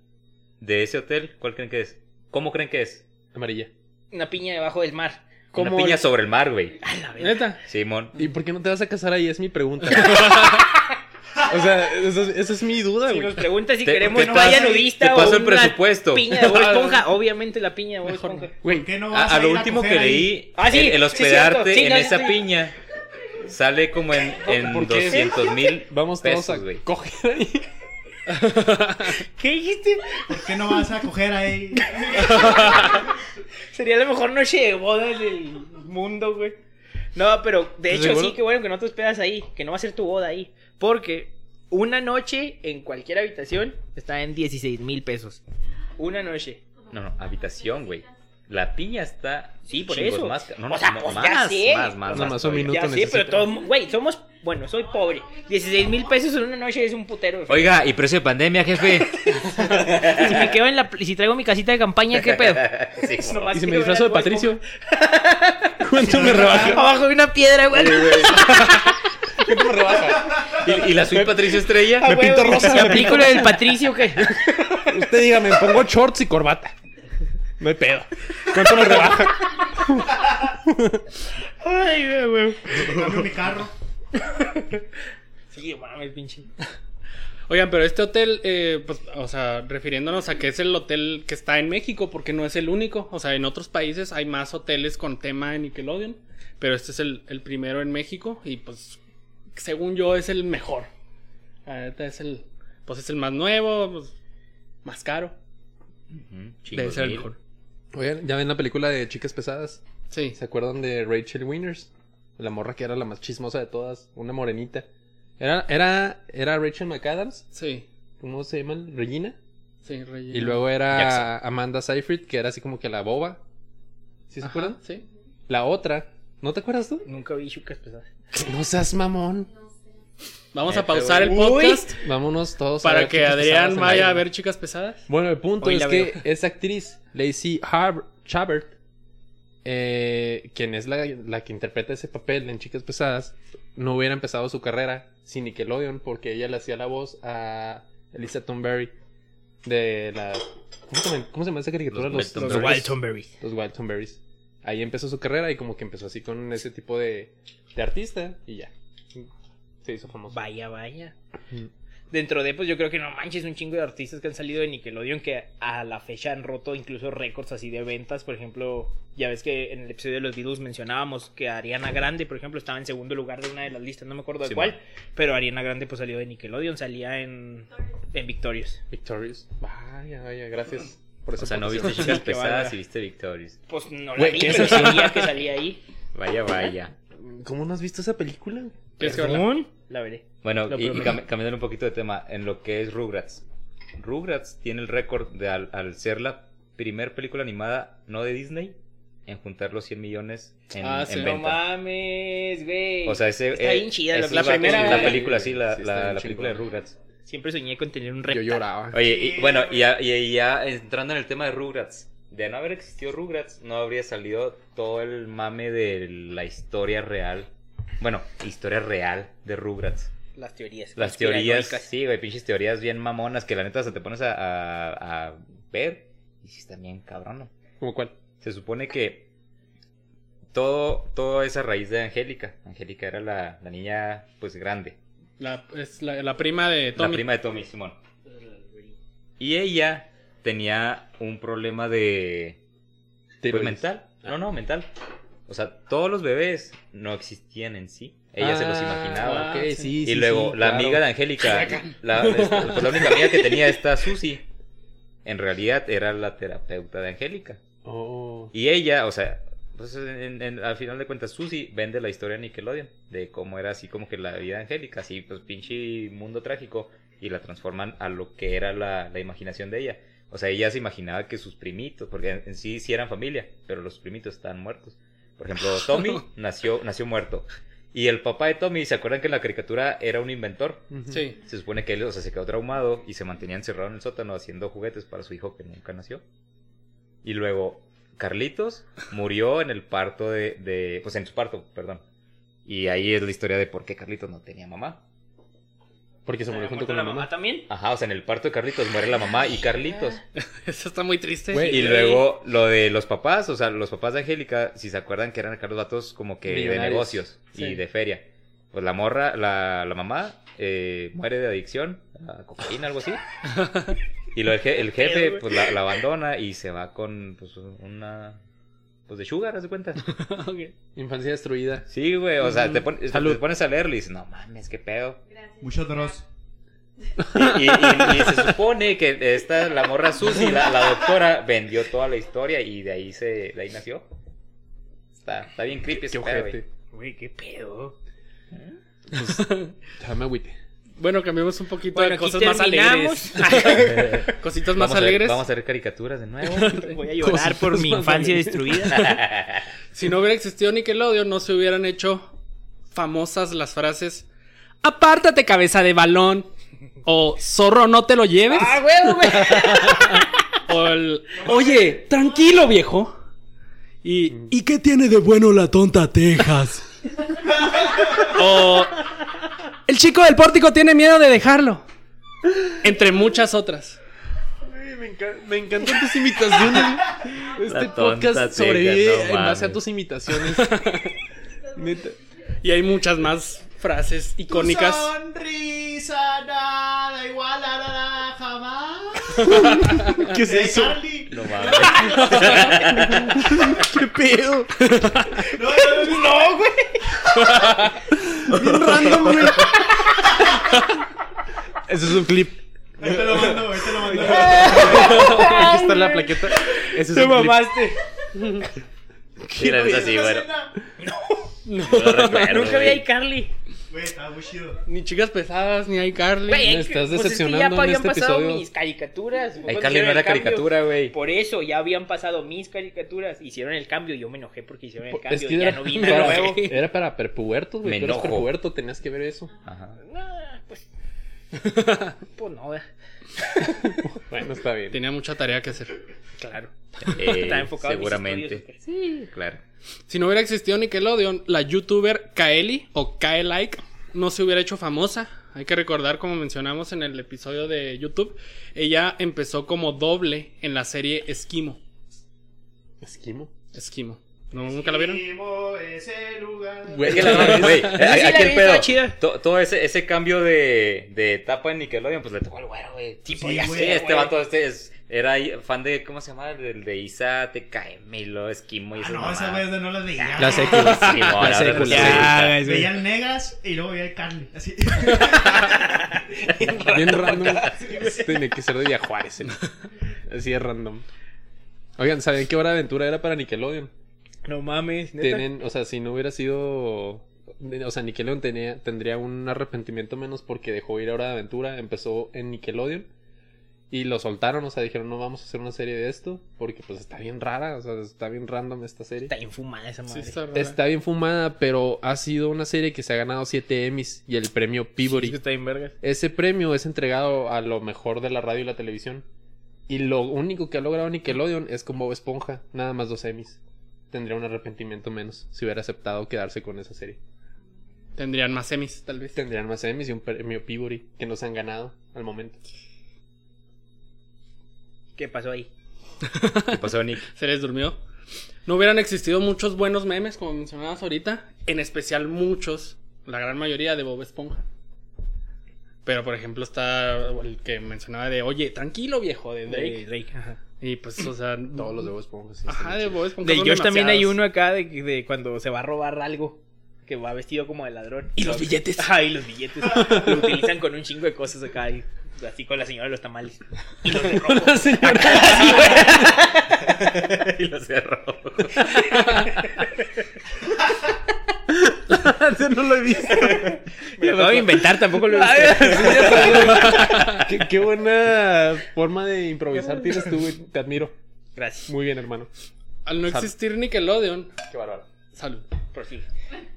de ese hotel, ¿cuál creen que es? ¿Cómo creen que es? Amarilla. Una piña debajo del mar. Una piña sobre el mar, güey. A la verga. Neta. Simón. ¿Y por qué no te vas a casar ahí? Es mi pregunta. o sea, esa es, esa es mi duda, Si güey. nos preguntas si Te- queremos te playa paso- nudista te o paso el una presupuesto. piña de Bob Esponja, obviamente la piña de Bob Esponja. Güey, ¿Por qué no A, vas a lo ir último coger que ahí? leí, Ah, sí, el, el sí, hospedarte cierto. Sí, en no, esa sí. piña sale como en, en ¿Por qué? 200 mil Vamos todos pesos, a güey. coger ahí. ¿Qué dijiste? ¿Por qué no vas a coger ahí? Sería la mejor noche de bodas del mundo, güey. No, pero de hecho ¿Seguro? sí, que bueno que no te hospedas ahí, que no va a ser tu boda ahí. Porque una noche en cualquier habitación está en 16 mil pesos. Una noche. No, no, habitación, güey. La piña está. Sí, por chingos eso. Más, no, no, O sea, no, pues ya más, sé. más, más, O sea, más más un minuto. Ya sé, pero todos, güey, somos, bueno, soy pobre. 16 mil pesos en una noche es un putero. Oiga, y precio de pandemia, jefe. Si me quedo en la, si traigo mi casita de campaña, ¿qué pedo? Sí, Y si me disfrazo de Patricio. ¿Cuánto me rebaja? Abajo de una piedra, güey. ¿Cuánto me rebaja? ¿Y, y la suite Patricio Estrella? Ah, Me güey, pinto rosa, ¿te me aplico del Patricio, ¿qué? Usted diga, me pongo shorts y corbata. No hay pedo. ¿Cuánto me rebaja? Ay, güey, cambio mi carro. Sí, mames, pinche. Oigan, pero este hotel, eh, pues, o sea, refiriéndonos a que es el hotel que está en México, porque no es el único. O sea, en otros países hay más hoteles con tema de Nickelodeon, pero este es el, el primero en México y pues, según yo, es el mejor. Neta es el, pues es el más nuevo, pues, más caro. Ujú, chingos Debe ser el mil. mejor. Oigan, ¿ya ven la película de Chicas Pesadas? Sí. ¿Se acuerdan de Rachel Winners? La morra que era la más chismosa de todas, una morenita. Era, era, era Rachel McAdams, Sí, ¿cómo se llama? Regina. sí, Regina. Y luego era Jackson. Amanda Seyfried, que era así como que la boba. ¿Sí se Ajá, acuerdan? Sí. La otra, ¿no te acuerdas tú? Nunca vi chucas pesadas. No seas mamón. Vamos a pausar el Uy. podcast Vámonos todos a para ver que Adrián vaya a ver chicas pesadas. Bueno, el punto Hoy es que esa actriz, Lacey Chabert, eh, quien es la, la que interpreta ese papel en Chicas Pesadas, no hubiera empezado su carrera sin Nickelodeon porque ella le hacía la voz a Elisa Thornberry de la... ¿Cómo se llama, cómo se llama esa caricatura? Los Los, Wild los, Wild. Ahí empezó su carrera y como que empezó así con ese tipo de, de artista y ya. Se hizo famoso. Vaya, vaya. Mm. Dentro de, pues yo creo que no manches, un chingo de artistas que han salido de Nickelodeon que a la fecha han roto incluso récords así de ventas. Por ejemplo, ya ves que en el episodio de los Beatles mencionábamos que Ariana Grande, por ejemplo, estaba en segundo lugar de una de las listas, no me acuerdo de Sí, cuál. man. Pero Ariana Grande pues salió de Nickelodeon, salía en, en Victorious. Victorious. Vaya, vaya, gracias. Por esa O sea, no viste chicas pesadas y viste Victorious. Pues no la Güey, vi, ¿qué es pero sabía que salía ahí. Vaya, vaya. ¿Cómo no has visto esa película? ¿Quieres que La veré. Bueno, Lo y, y prometo. cam- cambiando un poquito de tema, en lo que es Rugrats. Rugrats tiene el récord de al, al ser la primer película animada no de Disney en juntar los 100 millones en, Ah, en sí. No venta. mames, güey. O sea, ese, Está eh, bien chida la, la primera. la película, sí, la, Sí, está la- bien la película de. Rugrats. Siempre soñé con tener un Yo reptar. lloraba. Oye, y, bueno, y ya, y ya entrando en el tema de Rugrats, de no haber existido Rugrats, no habría salido todo el mame de la historia real. Bueno, historia real de Rugrats. Las teorías. Las teorías, sí, güey, pinches teorías bien mamonas que la neta se te pones a, a- a ver y sí está bien cabrón, ¿no? ¿Cómo cuál? Se supone que todo, todo es a raíz de Angélica. Angélica era la, la niña, pues, grande. La, es la, la prima de Tommy. La prima de Tommy, Simón. Y ella tenía un problema de... Pues, mental. No, no, mental. O sea, todos los bebés no existían en sí. Ella se los Ah, imaginaba. ok, sí, y sí, luego sí, la claro. amiga de Angélica, la, esta- pues, la única amiga que tenía esta Susi, en realidad era la terapeuta de Angélica. Oh. Y ella, o sea, pues en- en- al final de cuentas, Susi vende la historia de Nickelodeon, de cómo era así como que la vida de Angélica, así pues pinche mundo trágico, y la transforman a lo que era la, la imaginación de ella. O sea, ella se imaginaba que sus primitos, porque en, en sí sí eran familia, pero los primitos estaban muertos. Por ejemplo, Tommy nació, nació muerto. Y el papá de Tommy, ¿se acuerdan que en la caricatura era un inventor? Sí. Se supone que él, o sea, se quedó traumado y se mantenía encerrado en el sótano haciendo juguetes para su hijo que nunca nació. Y luego, Carlitos murió en el parto de, de- pues en su parto, perdón. Y ahí es la historia de por qué Carlitos no tenía mamá. Porque se murió junto con la mamá. también? Ajá, o sea, en el parto de Carlitos muere la mamá y Carlitos. Eso está muy triste. Güey, Y luego lo de los papás, o sea, los papás de Angélica, si se acuerdan que eran acá los vatos como que de negocios Sí. y de feria. Pues la morra, la, la mamá, eh, muere de adicción a cocaína, algo así. Y lo, el, je- el jefe, pues la, la abandona y se va con pues, una. Pues de sugar, ¿haz de cuenta? Infancia destruida. Sí, güey, o sea, te, pon- te pones a leerlo y dices, no mames, qué pedo. Mucho Dross. Y, y- y- y se supone que esta, la morra Susi, la, la doctora, vendió toda la historia y de ahí se, de ahí nació. Está, está bien creepy ese Qué pedo, güey. Güey, qué pedo. Ya me agüite. Bueno, cambiemos un poquito Bueno, de cosas más alegres. Cositas más Vamos a, ver, alegres. vamos a ver caricaturas de nuevo. Voy a llorar por mi infancia alegres. destruida. Si no hubiera existido Nickelodeon, no se hubieran hecho famosas las frases Apártate, cabeza de balón. O zorro, no te lo lleves. ¡Ah, huevo, güey! O el Oye, tranquilo, viejo. Y ¿Y qué tiene de bueno la tonta Texas? o El chico del pórtico tiene miedo de dejarlo. Entre muchas otras. Ay, Me, enca- me encantan tus imitaciones. Este podcast sobrevive no en base a tus imitaciones. Neta. Y hay muchas más frases icónicas. Tu sonrisa nada igualará jamás. ¿Qué es Eh, eso? No mames. ¿Qué pedo? No, no, no, no, güey. Bien random, güey. Ese es un clip. Ahí te lo mando, ahí te lo mando. Aquí está la plaqueta. Ese es Te un clip. mamaste. Sí, la neta sí, Esa bueno. No, lo recuerdo, Nunca vi güey. a Carly. Güey, estaba muy chido. ni chicas pesadas, ni hay Carly. Güey, Me estás pues es que decepcionando ya en habían este pasado episodio. mis caricaturas. Ay, Cuando Carly no era caricatura, güey. Por eso ya habían pasado mis caricaturas. Hicieron el cambio. Yo me enojé porque hicieron el cambio. Es que ya era, no vi para, nada nuevo. era para perpubertos, güey. Me Tú eres enojo. perpuberto, tenías que ver eso. Ajá. Pues. pues no, eh. Bueno, está bien. Tenía mucha tarea que hacer. claro. Eh, Está enfocado en mis seguramente. Sí, claro. Si no hubiera existido Nickelodeon, la youtuber Kaeli o Kaelike no se hubiera hecho famosa. Hay que recordar, como mencionamos en el episodio de YouTube, ella empezó como doble en la serie Esquimo. Esquimo. Esquimo. ¿No, ¿Nunca la vieron? Ese lugar. Güey, Es que la güey, sí aquí el pedo. chida. to- Todo ese, ese cambio de, de etapa en Nickelodeon, pues le tocó al güero, güey. Sí, Sí, podía güey, Sí, ser, este vato este es, era fan de, ¿cómo se llama? Del de Isa, lo Esquimo y Ah, no, esa vez no las veía. La secu. Sí, no, La ahora secu, resulta la que- secu. Veía el Negas y luego veía el Carly. Así. Bien random. Tiene que ser de Villajuárez. ¿eh? Así es random. Oigan, ¿sabían qué hora de aventura era para Nickelodeon? No mames. ¿neta? Tienen, o sea, si no hubiera sido. O sea, Nickelodeon tenía, tendría un arrepentimiento menos porque dejó ir a Hora de Aventura. Empezó en Nickelodeon. Y lo soltaron, o sea, dijeron, no vamos a hacer una serie de esto. Porque pues está bien rara, o sea, está bien random esta serie. Está infumada esa Sí, madre. está rara. Está bien fumada, pero ha sido una serie que se ha ganado 7 Emmys y el premio Peabody. Sí, está bien vergas. Ese premio es entregado a lo mejor de la radio y la televisión. Y lo único que ha logrado Nickelodeon es con Bob Esponja, nada más dos Emmys. Tendría un arrepentimiento menos si hubiera aceptado quedarse con esa serie. Tendrían más semis, tal vez. Tendrían más Emmys y un premio Peabody que no se han ganado al momento. ¿Qué pasó ahí? ¿Qué pasó, Nick? Se les durmió. No hubieran existido muchos buenos memes, como mencionabas ahorita. En especial muchos, la gran mayoría de Bob Esponja. Pero, por ejemplo, está el que mencionaba de, oye, tranquilo, viejo, de Drake. De Drake, ajá. Y pues, o sea... Todos los de Bob Esponja, sí, Ajá, de. Bob Esponja. De Josh también hay uno acá de, de cuando se va a robar algo. Que va vestido como de ladrón. Y los billetes. Ajá, y los billetes. Lo utilizan con un chingo de cosas acá. y así con la señora de los tamales. Y los de rojo. y lo cerró. Ese no lo he visto. Me lo acabo de inventar, tampoco lo he visto. qué, qué buena forma de improvisar tienes tú, güey. Te admiro. Gracias. Muy bien, hermano. Al no Salud. existir Nickelodeon, Qué bárbaro. salud, Prosigue.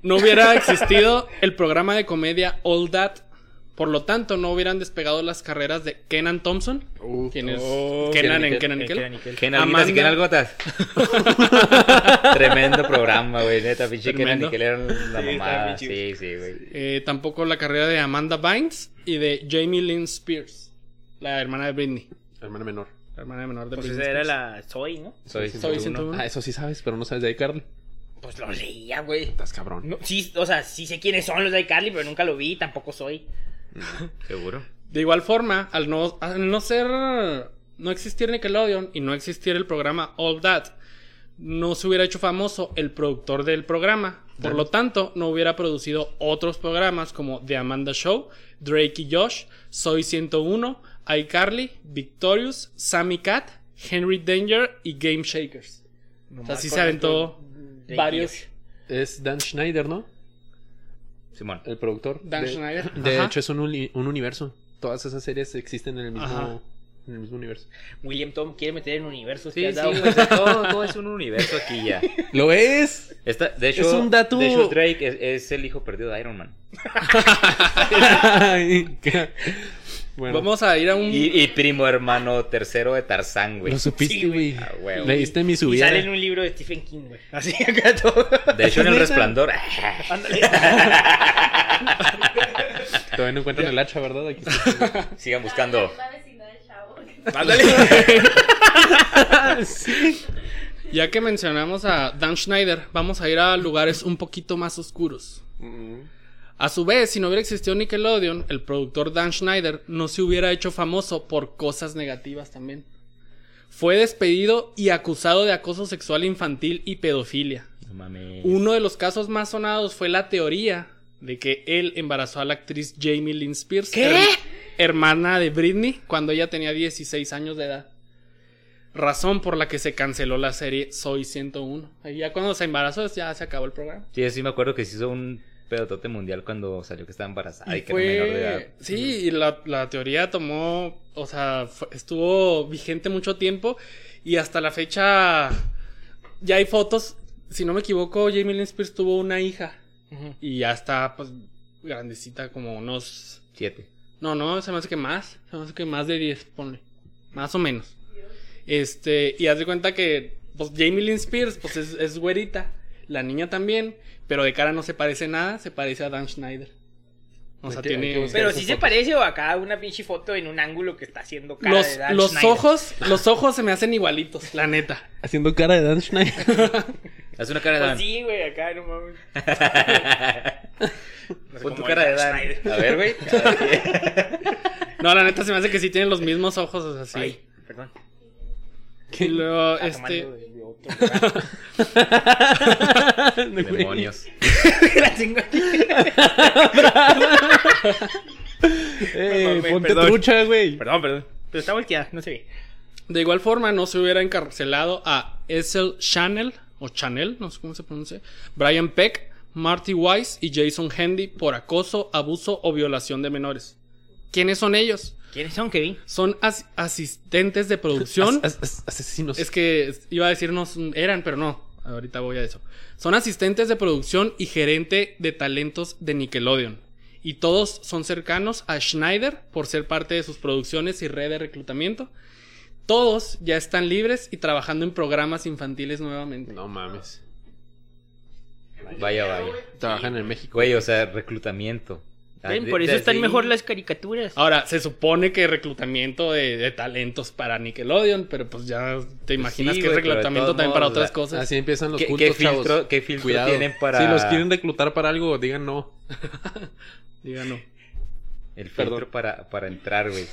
no hubiera existido el programa de comedia All That. Por lo tanto, no hubieran despegado las carreras de Kenan Thompson, Uh, quien es oh, Kenan Kenan en. Kenan Nickel. Kenan Nickel. ¿Qué nalguitas y Amanda. nalgotas? Tremendo programa, güey. Neta, pinche Tremendo. Nickel era la Sí, mamada. Sí, sí, güey. Eh, tampoco la carrera de Amanda Bynes y de Jamie Lynn Spears, la hermana de Britney. Hermana menor. La hermana menor de Pues Britney esa era la Zoe, ¿no? Soy, Soy 101. 101. Ah, eso sí sabes, pero no sabes de iCarly. Pues lo leía, güey. Estás cabrón. No, sí, o sea, sí sé quiénes son los de iCarly, pero nunca lo vi, tampoco soy. Seguro. De igual forma, al no, al no ser. No existir Nickelodeon y no existir el programa All That, no se hubiera hecho famoso el productor del programa. Por lo tanto, no hubiera producido otros programas como The Amanda Show, Drake y Josh, Soy 101, iCarly, Victorious, Sammy Cat, Henry Danger y Game Shakers. O sea, sí se aventó varios. Es Dan Schneider, ¿no? Simón. El productor. Dan de, Schneider. De Ajá. hecho, es un, uni- un universo. Todas esas series existen en el Ajá. mismo, en el mismo universo. William Tom quiere meter en universos. Sí, ¿te has sí, todo, todo es un universo aquí ya. ¿Lo es? Esta, de hecho, Es un dato- de hecho, Drake es, es el hijo perdido de Iron Man. Bueno, Vamos a ir a un. Y, y primo hermano tercero de Tarzán, güey. lo supiste, Sí, güey. Ah. Leíste mi Y subida. sale en un libro de Stephen King, güey. Así acá todo. De hecho, en el resplandor. Ándale. Todavía no encuentran el hacha, ¿verdad? Aquí está. Sigan buscando. Ándale. Ya que mencionamos a Dan Schneider, vamos a ir a lugares un poquito más oscuros. Mm. A su vez, si no hubiera existido Nickelodeon, el productor Dan Schneider no se hubiera hecho famoso por cosas negativas también. Fue despedido y acusado de acoso sexual infantil y pedofilia. No mames. Uno de los casos más sonados fue la teoría de que él embarazó a la actriz Jamie Lynn Spears, her- hermana de Britney, cuando ella tenía 16 años de edad. Razón por la que se canceló la serie Soy 101. Ahí ya cuando se embarazó ya se acabó el programa. Sí, sí me acuerdo que se hizo un pedotote mundial cuando salió que estaba embarazada y, Y que era menor de edad. Sí, y la, la teoría tomó, o sea, fue- estuvo vigente mucho tiempo y hasta la fecha ya hay fotos, si no me equivoco, Jamie Lynn Spears tuvo una hija y ya está pues grandecita como unos... Siete. No, no, se me hace que más, se me hace que más de 10, ponle, más o menos. Este, y haz de cuenta que pues Jamie Lynn Spears pues es, es güerita, la niña también, pero de cara no se parece nada, se parece a Dan Schneider. O sea, tiene... Pero sí se parece o acá una pinche foto en un ángulo que está haciendo cara Los, de Dan los Schneider. ojos, los ojos se me hacen igualitos, la neta. Haciendo cara de Dan Schneider. Haz una cara de Pues Dan. sí, güey, acá no mames. No sé Pon tu cara de Dan. Schneider. A ver, güey. No, la neta se me hace que sí tienen los mismos ojos, o sea, sí. Ay, perdón. Y luego, este, de- de otro. Demonios. La tengo aquí. Eh, Perdón, ponte perdón. trucha, güey. Perdón, perdón. Pero está volteada, no se ve. de igual forma no se hubiera encarcelado a Essel Chanel, o Chanel, no sé cómo se pronuncia, Brian Peck, Marty Weiss y Jason Hendy por acoso, abuso o violación de menores. ¿Quiénes son ellos? ¿Quiénes son, Kevin? Son as- asistentes de producción. As- as- asesinos. Es que iba a decirnos eran, pero no. Ahorita voy a eso. Son asistentes de producción y gerente de talentos de Nickelodeon. Y todos son cercanos a Schneider por ser parte de sus producciones y red de reclutamiento. Todos ya están libres y trabajando en programas infantiles nuevamente. No mames. Vaya, vaya. Trabajan en México. Güey, o sea, reclutamiento. Ah, Ven, por eso están mejor las caricaturas. Ahora, se supone que reclutamiento de, de talentos para Nickelodeon, pero pues ya te imaginas Sí, que es reclutamiento también para otras la- cosas. Así empiezan los ¿Qué, cultos, qué chavos. filtro, qué filtro Cuidado. tienen para Si los quieren reclutar para algo, digan no. Díganos. el filtro Perdón. para, para entrar, güey?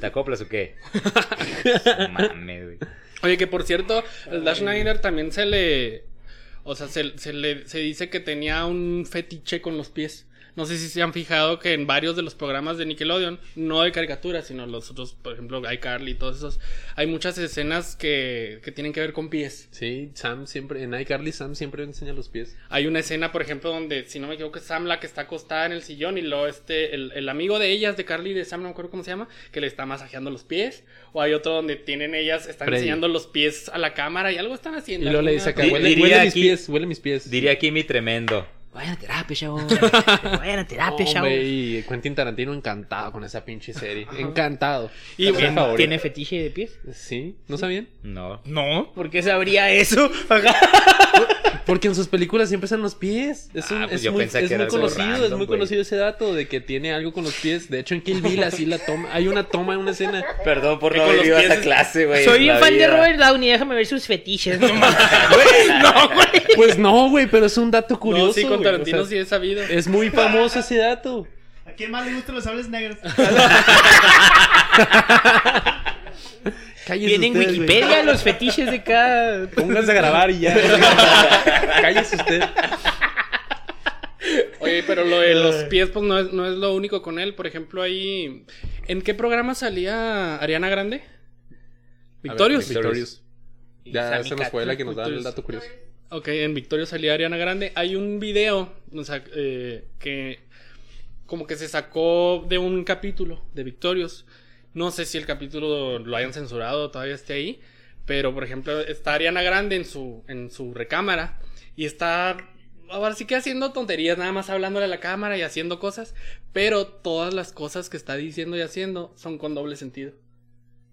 ¿Te acoplas o qué? No Mames, güey. Oye, que por cierto, el Dash Schneider también se le. O sea, se, se le se dice que tenía un fetiche con los pies. No sé si se han fijado que en varios de los programas de Nickelodeon, no de caricaturas, sino los otros, por ejemplo, iCarly y todos esos, hay muchas escenas que, que tienen que ver con pies. Sí, Sam siempre, en iCarly Sam siempre enseña los pies. Hay una escena, por ejemplo, donde, si no me equivoco, es Sam la que está acostada en el sillón y luego este, el, el amigo de ellas, de Carly y de Sam, no me acuerdo cómo se llama, que le está masajeando los pies. O hay otro donde tienen ellas, están Freddy. enseñando los pies a la cámara y algo están Y haciendo. luego le dice acá, Di- huele, mis aquí- pies, huele mis pies. Diría aquí mi tremendo. Vayan a terapia, chavos. Vayan a terapia, chavos. hombre, y Quentin Tarantino encantado con esa pinche serie. Encantado. Y favorito. ¿Tiene fetiche de pies? ¿Sí? ¿No sabían? No. No, ¿por qué sabría eso? Porque en sus películas siempre están los pies. Es, un- Ah, pues es yo muy, pensé es que muy conocido, es random, muy güey. conocido ese dato de que tiene algo con los pies. De hecho, en Kill Bill así la toma. Hay una toma en una escena. Perdón por Que no haber ido a esa es- clase, güey. Soy un fan de. Robert Downey, déjame ver sus fetiches. No güey. Pues no, güey, pero es un dato curioso. no, sí, con güey, Tarantino o sea, sí he sabido. Es muy famoso ese dato. ¿A quién más le gustan los sables negros? Cállese Viene en usted, güey. Wikipedia los fetiches de cada. Pónganse a grabar y ya. Cállese usted. Oye, pero lo de los pies, pues no es, no es lo único con él. Por ejemplo, ahí. ¿En qué programa salía Ariana Grande? Victorious. Ver, Victorious. Ya se nos fue la que nos da el dato curioso. Ok, en Victorio salía Ariana Grande. Hay un video, eh, que como que se sacó de un capítulo de Victorious. No sé si el capítulo lo hayan censurado todavía esté ahí. Pero, por ejemplo, está Ariana Grande en su, en su recámara. Y está, ahora sí que haciendo tonterías, nada más hablándole a la cámara y haciendo cosas. Pero todas las cosas que está diciendo y haciendo son con doble sentido.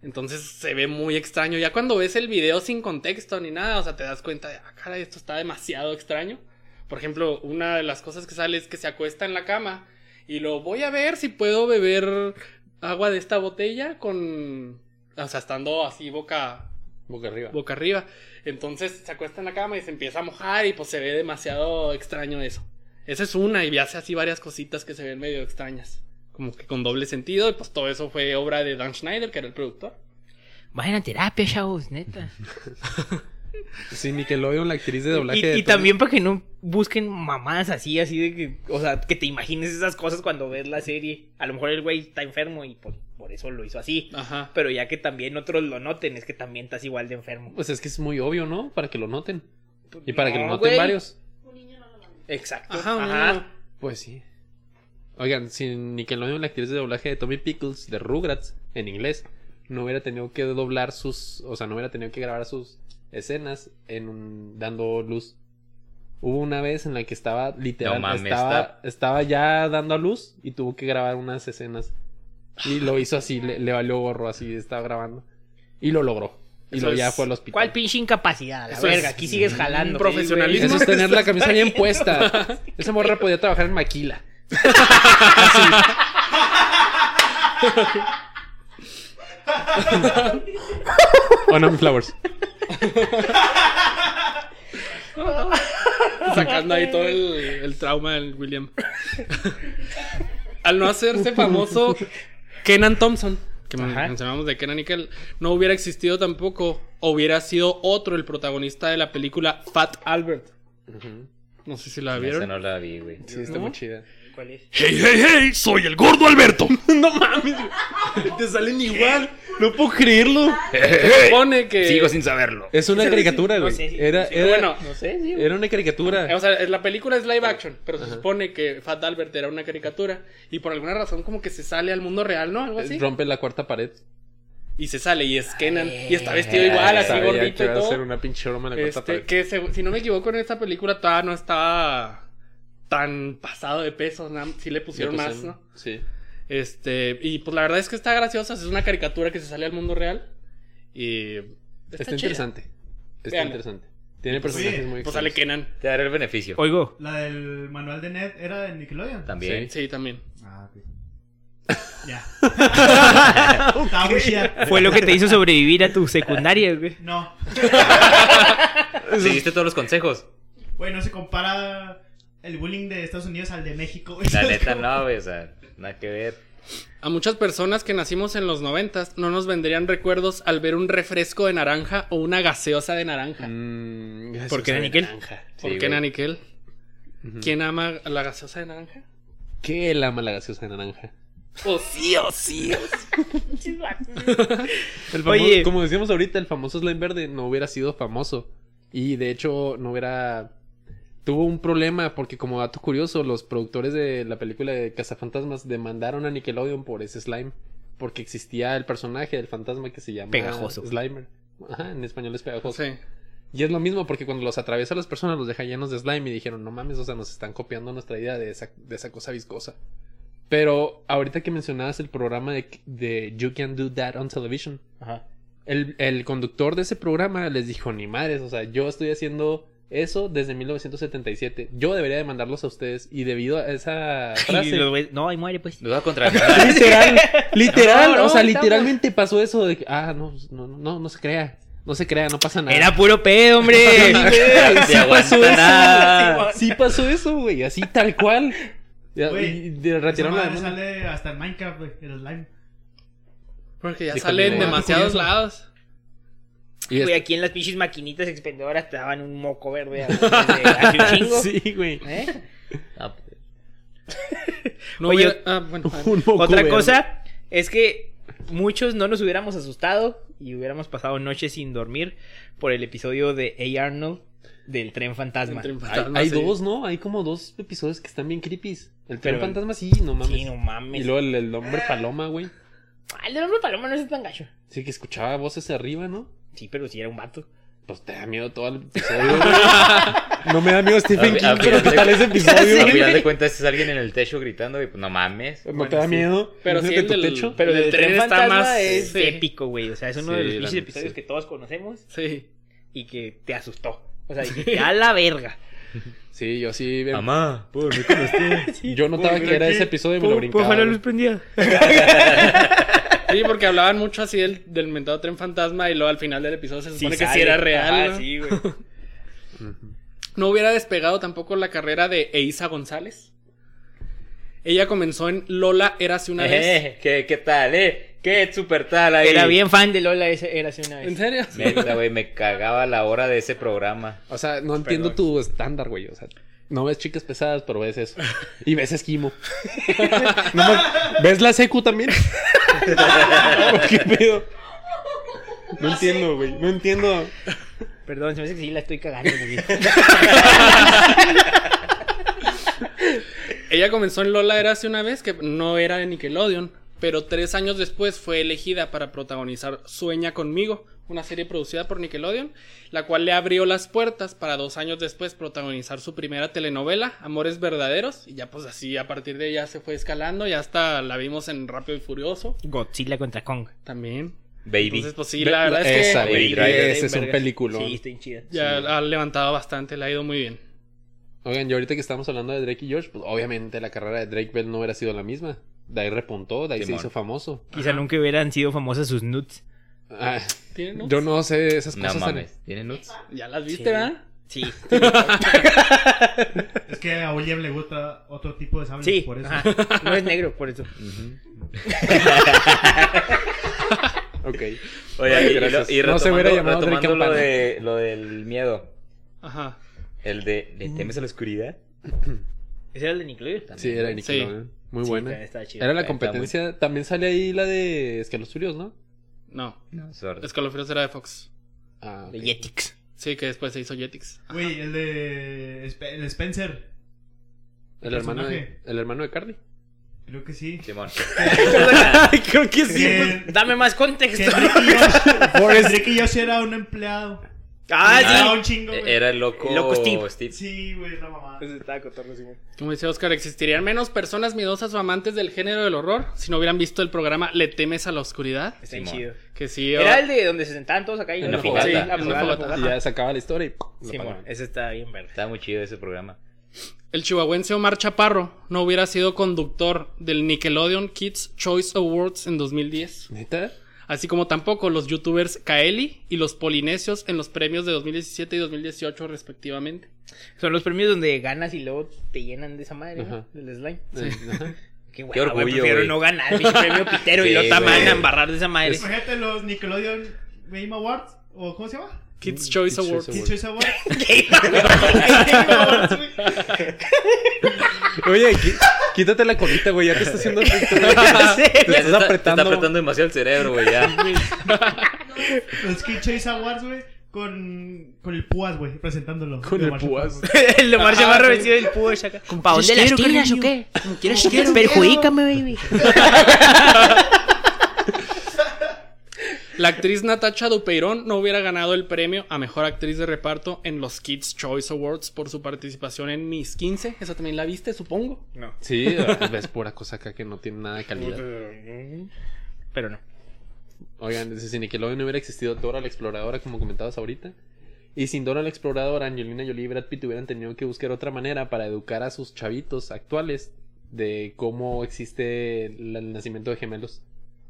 Entonces se ve muy extraño. Ya cuando ves el video sin contexto ni nada, o sea, te das cuenta de, ah, caray, esto está demasiado extraño. Por ejemplo, una de las cosas que sale es que se acuesta en la cama y lo voy a ver si puedo beber agua de esta botella con. O sea, estando así boca, Boca arriba. boca arriba. Entonces se acuesta en la cama y se empieza a mojar y pues se ve demasiado extraño eso. Esa es una y hace así varias cositas que se ven medio extrañas. Como que con doble sentido y pues todo eso fue obra de Dan Schneider, que era el productor. Vayan a terapia, chavos, neta. Sí, Nickelodeon, la actriz de Y, doblaje. y de Tommy- también para que no busquen mamás así, así de que, o sea, que te imagines esas cosas cuando ves la serie. A lo mejor el güey está enfermo y por, por eso lo hizo así. Ajá. Pero ya que también otros lo noten, es que también estás igual de enfermo. Pues es que es muy obvio, ¿no? Para que lo noten. Y para que lo No, noten güey. varios. Exacto. Ajá, Ajá. no. Pues sí. Oigan, si Nickelodeon, la actriz de doblaje de Tommy Pickles, de Rugrats, en inglés, no hubiera tenido que doblar sus. O sea, no hubiera tenido que grabar sus escenas en un- dando luz. Hubo una vez en la que estaba literal, No mames, estaba, está- estaba ya dando a luz y tuvo que grabar unas escenas. Y lo hizo así, le, le valió gorro, así estaba grabando. Y lo logró. Y luego ya fue al hospital. ¿Cuál pinche incapacidad? La Eso verga, aquí sigues jalando. profesionalismo. Eso es tener la camisa bien puesta. Esa morra podía trabajar en maquila. O no, Flowers. Sacando ahí todo el, el trauma del William. Al no hacerse famoso, Kenan Thompson, que mencionamos de Kenan Nickel, no hubiera existido tampoco, o hubiera sido otro el protagonista de la película Fat Albert. No sé si la Esa vieron. no la vi, güey. Sí, está ¿No? muy chida. ¿Cuál es? ¡Hey, hey, hey! ¡Soy el gordo Alberto! No mames, te salen igual. No puedo creerlo. Se supone que. Sigo sin saberlo. Es una caricatura, No güey. sé si- Era, sí, era, Bueno, No sé, sí. era una caricatura. o sea, la película es live action, pero se supone que Fat Albert era una caricatura y por alguna razón como que se sale al mundo real, ¿no? Algo así. Rompe la cuarta pared. Y se sale y es Kenan y está vestido igual, así gordito que y todo. ser una pinche broma en la Este, que se- si no me equivoco en esta película todavía no estaba tan pasado de peso, nada- sí le pusieron Le más, ¿no? Sí. Este, y pues la verdad es que está graciosa, es una caricatura que se sale al mundo real y Está, interesante. Está interesante. Tiene personajes Sí, muy Pues sale. Kenan. Te daré el beneficio. Oigo, La del manual de Ned era de Nickelodeon. También. Sí, también. Ah, ok. Ya. Fue lo que te hizo sobrevivir a tu secundaria, güey. No. ¿Seguiste todos los consejos? Güey, no se compara el bullying de Estados Unidos al de México, güey. La neta no, güey, o sea, nada que ver. A muchas personas que nacimos en los noventas no nos vendrían recuerdos al ver un refresco de naranja o una gaseosa de naranja. Mm, gracias ¿Por qué a de níquel? naranja. ¿Por Sí, qué. Naniquel? Ujú. ¿Quién ama la gaseosa de naranja? ¿Qué él ama la gaseosa de naranja? Oh, sí, oh, sí. El famo- Oye. como decíamos ahorita, el famoso slime verde no hubiera sido famoso. Y de hecho, no hubiera. Tuvo un problema porque, como dato curioso, los productores de la película de Cazafantasmas demandaron a Nickelodeon por ese slime. Porque existía el personaje del fantasma que se llama Pegajoso. Slimer. Ajá, en español es pegajoso. Sí. Y es lo mismo porque cuando los atraviesa a las personas los deja llenos de slime y dijeron, no mames, o sea, nos están copiando nuestra idea de esa, de esa cosa viscosa. Pero ahorita que mencionabas el programa de, de You Can Do That on Television, Ajá. el, el conductor de ese programa les dijo, ni madres, o sea, yo estoy haciendo eso desde 1977. Yo debería demandarlos a ustedes y debido a esa frase... no, ahí muere, pues. Nos va a contratar. literal, literal, No, no, o sea, literalmente pasó eso de que, ah, no, no, no, no se crea, no se crea, no pasa nada. Era puro pedo, hombre. Sí pasó eso. Sí pasó eso, güey, así tal cual. Güey, y de- Esa retiraron la madre demanda. sale hasta en Minecraft, güey, el slime. Porque ya Sí, sale en demasiados lados. Y es- Güey, aquí en las pinches maquinitas expendedoras te daban un moco verde desde hace un chingo. Sí, güey. ¿Eh? Ah, pues, No Oye, hubiera- ah, bueno, a ver. Un moco Otra verde. cosa es que muchos no nos hubiéramos asustado y hubiéramos pasado noches sin dormir por el episodio de A. Arnold del tren fantasma. Hay, fantasmas, hay sí. dos, ¿no? Hay como dos episodios que están bien creepies. El tren Pero- fantasma sí, no mames. Sí, no mames. Y luego el, el hombre paloma, güey. Ah, el hombre paloma no es tan gacho. Sí, que escuchaba voces arriba, ¿no? Sí, pero sí era un vato. Pues te da miedo todo el episodio. No me da miedo Stephen A- King, a pero final ¿qué de- tal ese a episodio? final de cuentas es alguien en el techo gritando y pues no mames. ¿No Bueno, te da sí. miedo? Pero Imagínate el tu del- techo. Pero El tren tren está fantasma más- es sí. épico, güey. O sea, es uno de los neta, episodios sí. que todos conocemos Sí. y que te asustó. O sea, dijiste, a la verga. Sí, yo sí. em, Mamá, ¿puedo dormir con usted? Yo notaba que era ese episodio y me lo brincaba. la güey. luz prendida. Sí, porque hablaban mucho así del, del mentado tren fantasma y luego al final del episodio se supone que sí sale. era real. Ajá, ¿no? sí, güey. No hubiera despegado tampoco la carrera de Eiza González. Ella comenzó en Lola Érase una vez. Eh, ¿qué, ¿Qué tal, eh? ¿Qué super tal ahí? Era bien fan de Lola, ese era así una vez. ¿En serio? Neta, güey, me cagaba la hora de ese programa. O sea, no entiendo tu estándar, güey. O sea, no ves chicas pesadas, pero ves eso. Y ves esquimo. No ¿Ves la secu también? ¿Qué pedo? No entiendo, güey. No entiendo. Perdón, se me hace que sí la estoy cagando. güey. Ella comenzó en Lola Érase una vez, que no era de Nickelodeon, pero tres años después fue elegida para protagonizar Sueña conmigo, una serie producida por Nickelodeon, la cual le abrió las puertas para dos años después protagonizar su primera telenovela, Amores Verdaderos, y ya pues así a partir de ella se fue escalando, ya hasta la vimos en Rápido y Furioso Godzilla contra Kong. también. Baby. Entonces pues sí, la verdad es Esa, que Baby güey. Driver. Ese es un película. Sí, está chida. ya ha levantado bastante, le ha ido muy bien. Oigan, y ahorita que estamos hablando de Drake y George, pues obviamente la carrera de Drake Bell no hubiera sido la misma. De ahí repuntó, de ahí Simón. se hizo famoso. Quizá nunca hubieran sido famosas sus nuts. Ah, ¿Tiene nudes? yo no sé esas No cosas. tan- mames. ¿Tiene nuts? Ya las viste, Sí. ¿verdad? Sí. Es que a William le gusta otro tipo de sable. Sí. por eso. ajá. No es negro, por eso. Ok. Oye, y, Gracias. y No se hubiera llamado retomando lo, de, lo del miedo. Ajá. El de ¿Le temes a la oscuridad? ¿Ese era el de Nickelodeon? Sí, era de Nickelodeon. Muy Sí, buena. está- está chido. Era la Está competencia. También sale ahí la de Escalofríos, ¿no? No, No. Escalofríos era de Fox. Ah, De. Jetix. Sí, que después se hizo Jetix. Güey, el de el Spencer. El hermano, de, el hermano de Carly. Creo que sí. Simón. Creo que Que, Dame más que contexto. Drake y Josh, Drake y Josh era un empleado. Ah, Era sí. un chingo, güey. Era el loco, El loco Steve. Sí, güey, la mamá. Pues estaba cotorro, sí, güey. Como dice Oscar, existirían menos personas miedosas o amantes del género del horror si no hubieran visto el programa Le temes a la oscuridad. Está Simón. chido. Que sí, Era el de donde se sentaban todos acá y En la fogata. Sí, Sí, la fogata. Y ya se acaba la historia y Sí, apagaban. ese está bien verde. Estaba muy chido ese programa. el chihuahuense Omar Chaparro no hubiera sido conductor del Nickelodeon Kids Choice Awards en 2010. ¿Neta? Así como tampoco los youtubers Kaeli y los polinesios en los premios de 2017 y 2018 respectivamente. Son los premios donde ganas y luego te llenan de esa madre, ¿no? Del slime. Ajá. Qué, Qué hueva, güey, orgullo, Prefiero no ganar mi premio pitero y Sí, lo taman a embarrar de esa madre. Imagínate los Nickelodeon Game Awards. ¿O cómo se llama? Kids Choice Kids Awards. Choice Kids Choice güey. Oye, quítate la colita, güey. Ya te está haciendo efecto. Te estás está, te está apretando. apretando demasiado el cerebro, güey, ya. Los Kids Choice Awards, güey. Con, con el Púas, güey, presentándolo. Con De el Púas. El de Omar Ah, Chaparro sí. vestido del púa acá. ¿Para dónde las tiras o qué? ¿Quieres? Perjudícame, baby. La actriz Natacha Dupeirón no hubiera ganado el premio a mejor actriz de reparto en los Kids Choice Awards por su participación en Miss 15. Esa también la viste, supongo. No. Sí, ves pura cosa acá que no tiene nada de calidad. Pero no. Oigan, si Nickelodeon no hubiera existido Dora la Exploradora, como comentabas ahorita. Y sin Dora la Exploradora, Angelina Jolie y Brad Pitt hubieran tenido que buscar otra manera para educar a sus chavitos actuales de cómo existe el nacimiento de gemelos.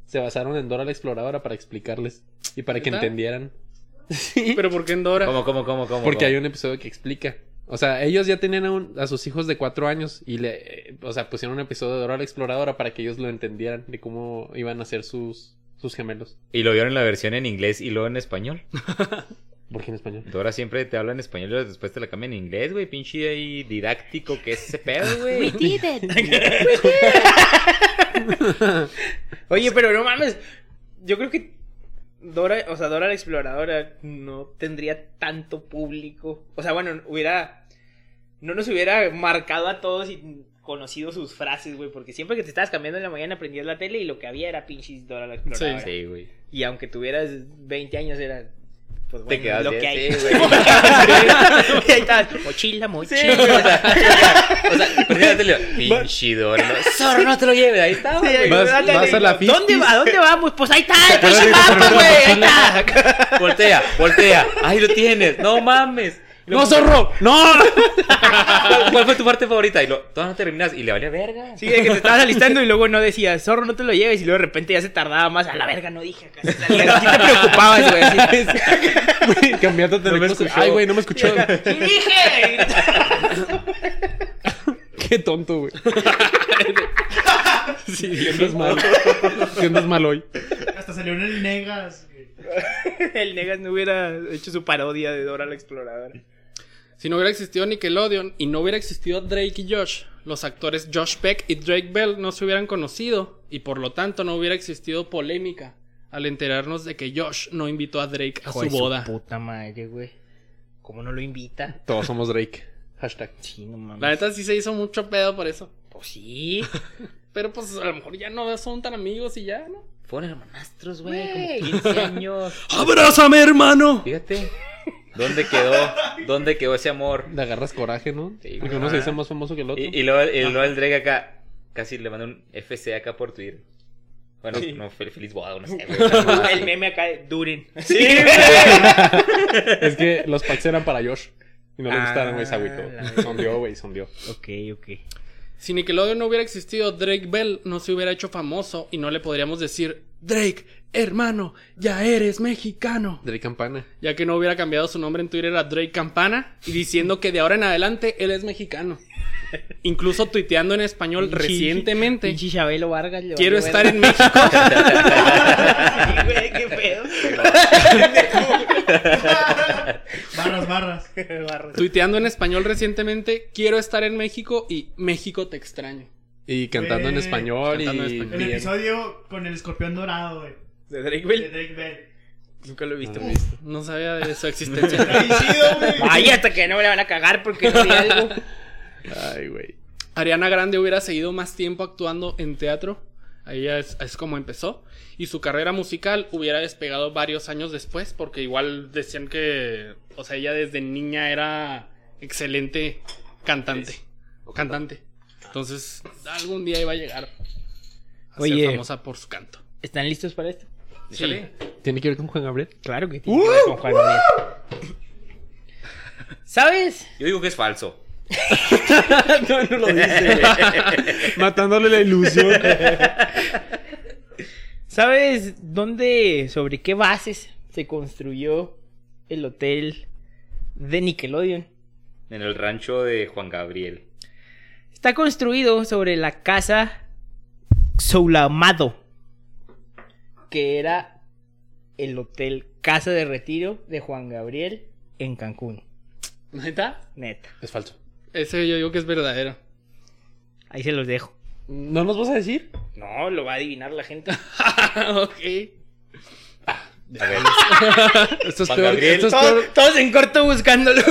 Se basaron en Dora la Exploradora para explicarles y para que ¿Neta? entendieran. Sí. Pero ¿por qué en Dora? ¿Cómo, cómo, cómo, cómo? Porque cómo? hay un episodio que explica. O sea, ellos ya tenían a, un- a sus hijos de cuatro años y le, eh, o sea, pusieron un episodio de Dora la Exploradora para que ellos lo entendieran de cómo iban a ser sus, sus gemelos. Y lo vieron en la versión en inglés y luego en español. ¿Por qué en español? Dora siempre te habla en español y después te la cambia en inglés, güey. Pinche ahí didáctico que es ese pedo, güey. Oye, pero no mames. Yo creo que Dora, o sea, Dora la exploradora no tendría tanto público. O sea, bueno, hubiera. No nos hubiera marcado a todos y conocido sus frases, güey. Porque siempre que te estabas cambiando en la mañana prendías la tele y lo que había era pinches Dora la exploradora. Sí, güey. Y aunque tuvieras 20 años era. Pues Te bueno, quedas lo bien, que hay. sí, güey. y ahí estabas, mochila, mochila. Sí, güey, o sea, o sea, la tele, pinche no, Zorro, no te lo lleves, ahí está, Sí, güey. Vas- ándale, vas a la ¿Dónde Fifties. va? ¿A dónde vamos? Pues ahí está, el pinche digo, mapa, güey. Ahí está. Voltea, voltea. Ahí lo tienes, no mames. ¡No, zorro! ¡No! ¿Cuál, fue tu parte favorita? Y lo, todas no terminas y le valía verga. Sí, de que te estabas alistando y luego no decías, zorro, no te lo lleves. Y luego de repente ya se tardaba más. A la verga, no dije. Salía. Sí te preocupabas, güey. así. Cambiándote No de me escuchó. Ay, güey, no me escuchó. ¡Sí dije! Qué tonto, güey. Sí, ¿Qué andas mal? ¿Qué andas mal hoy? Hasta salió en el Negas, güey. El Negas no hubiera hecho su parodia de Dora la Exploradora. Si no hubiera existido Nickelodeon y no hubiera existido Drake y Josh, los actores Josh Peck y Drake Bell no se hubieran conocido y por lo tanto no hubiera existido polémica al enterarnos de que Josh no invitó a Drake a Hijo su boda. puta madre, güey. ¿Cómo no lo invita? Todos somos Drake. Hashtag. Sí, no mames. La neta sí se hizo mucho pedo por eso. Pues sí. Pero pues a lo mejor ya no son tan amigos y ya, ¿no? Fueron hermanastros, güey, como Güey. 15 años. ¡Abrázame, hermano! Fíjate. ¿Dónde quedó? ¿Dónde quedó ese amor? Le agarras coraje, ¿no? Sí, Porque uno se dice más famoso que el otro. Y, y luego, y luego el Drake acá, casi le mandó un FC acá por Twitter. Bueno, Sí. no, fel- feliz boda, no sé, güey. El meme acá de Duren. Sí, Es que los packs eran para Josh. Y no le Ah, gustaron, güey, se agüitó. Sondió, güey, sondió. Ok, ok. Si Nickelodeon no hubiera existido, Drake Bell no se hubiera hecho famoso y no le podríamos decir, Drake, hermano, ya eres mexicano. Drake Campana. Ya que no hubiera cambiado su nombre en Twitter a Drake Campana y diciendo que de ahora en adelante él es mexicano. Incluso tuiteando en español recientemente. Chabelo Vargas. le Quiero estar en México. Güey, qué pedo. Barras, barras. Barras. tuiteando en español recientemente. Quiero estar en México y México te extraño. Y cantando en español Cantando en español. El episodio con el escorpión dorado, güey. ¿De Drake De Bell? Drake Bell. Nunca lo he visto. No. No sabía de su existencia. Ay, hasta que no me la van a cagar porque no algo. Ay, güey. Ariana Grande hubiera seguido más tiempo actuando en teatro. Ahí ya es, es como empezó. Y su carrera musical hubiera despegado varios años después, porque igual decían que, o sea, ella desde niña era excelente cantante. Cantante. Entonces, algún día iba a llegar a Oye. ser famosa por su canto. ¿Están listos para esto? Sí. ¿Tiene que ver con Juan Gabriel? Claro que tiene que ver con Juan Gabriel. ¿Sabes? Yo digo que es falso. no, no lo dice. Matándole la ilusión. ¿Sabes dónde, sobre qué bases se construyó el hotel de Nickelodeon? En el rancho de Juan Gabriel. Está construido sobre la casa Soulamado, que era el hotel Casa de Retiro de Juan Gabriel en Cancún. ¿Neta? Neta. Es falso. Ese yo digo que es verdadero. Ahí se los dejo. ¿No nos vas a decir? No, lo va a adivinar la gente. ok. Esto es Juan peor. Gabriel. Esto es todos, peor, todos en corto buscándolo.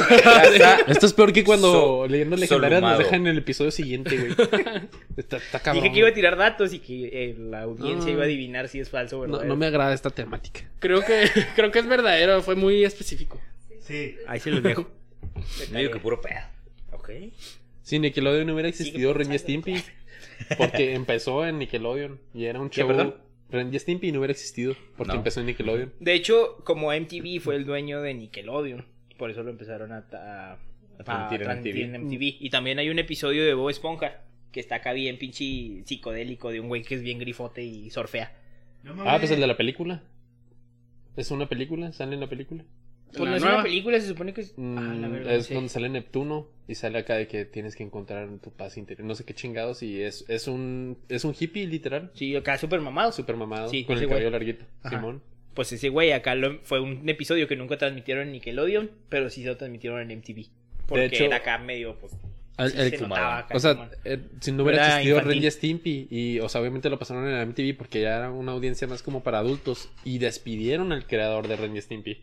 esto es peor que cuando So- leyendas legendarias nos Solumado. dejan en el episodio siguiente, güey. Está, está cabrón. Dije que iba a tirar datos y que eh, la audiencia Ah. iba a adivinar si es falso o no, verdadero. no me agrada esta temática. Creo que, creo que es verdadero, fue muy específico. Sí. Ahí se los dejo. yo digo que puro pedo. Ok. Si Nickelodeon no hubiera existido, Sigue Ren y Stimpy. Porque empezó en Nickelodeon. Y era un ¿Qué, show. perdón? Ren y Stimpy no hubiera existido. Porque No. empezó en Nickelodeon. De hecho, como MTV fue el dueño de Nickelodeon, por eso lo empezaron a, a- a transmitir en transmitir MTV. en MTV. Y también hay un episodio de Bob Esponja que está acá bien pinche psicodélico de un güey que es bien grifote y surfea. No mames. Ah, pues el de la película. ¿Es una película? ¿Sale en la película? Pues La no es nueva. una película, se supone que es. Mm, Ah, la verdad, es donde sale Neptuno y sale acá de que tienes que encontrar tu paz interior. No sé qué chingados y es, es un es un hippie literal. Sí, acá súper mamado. Super mamado. Sí, con ese el güey. cabello larguito. Ajá. Simón. Pues ese güey acá lo- fue un episodio que nunca transmitieron en Nickelodeon, pero sí lo transmitieron en MTV. Porque hecho- era acá medio, pues. Sí el- se notaba acá, o sea, eh, si no hubiera Era existido. Ren y Stimpy y, o sea, obviamente lo pasaron en MTV porque ya era una audiencia más como para adultos y despidieron al creador de Ren y Stimpy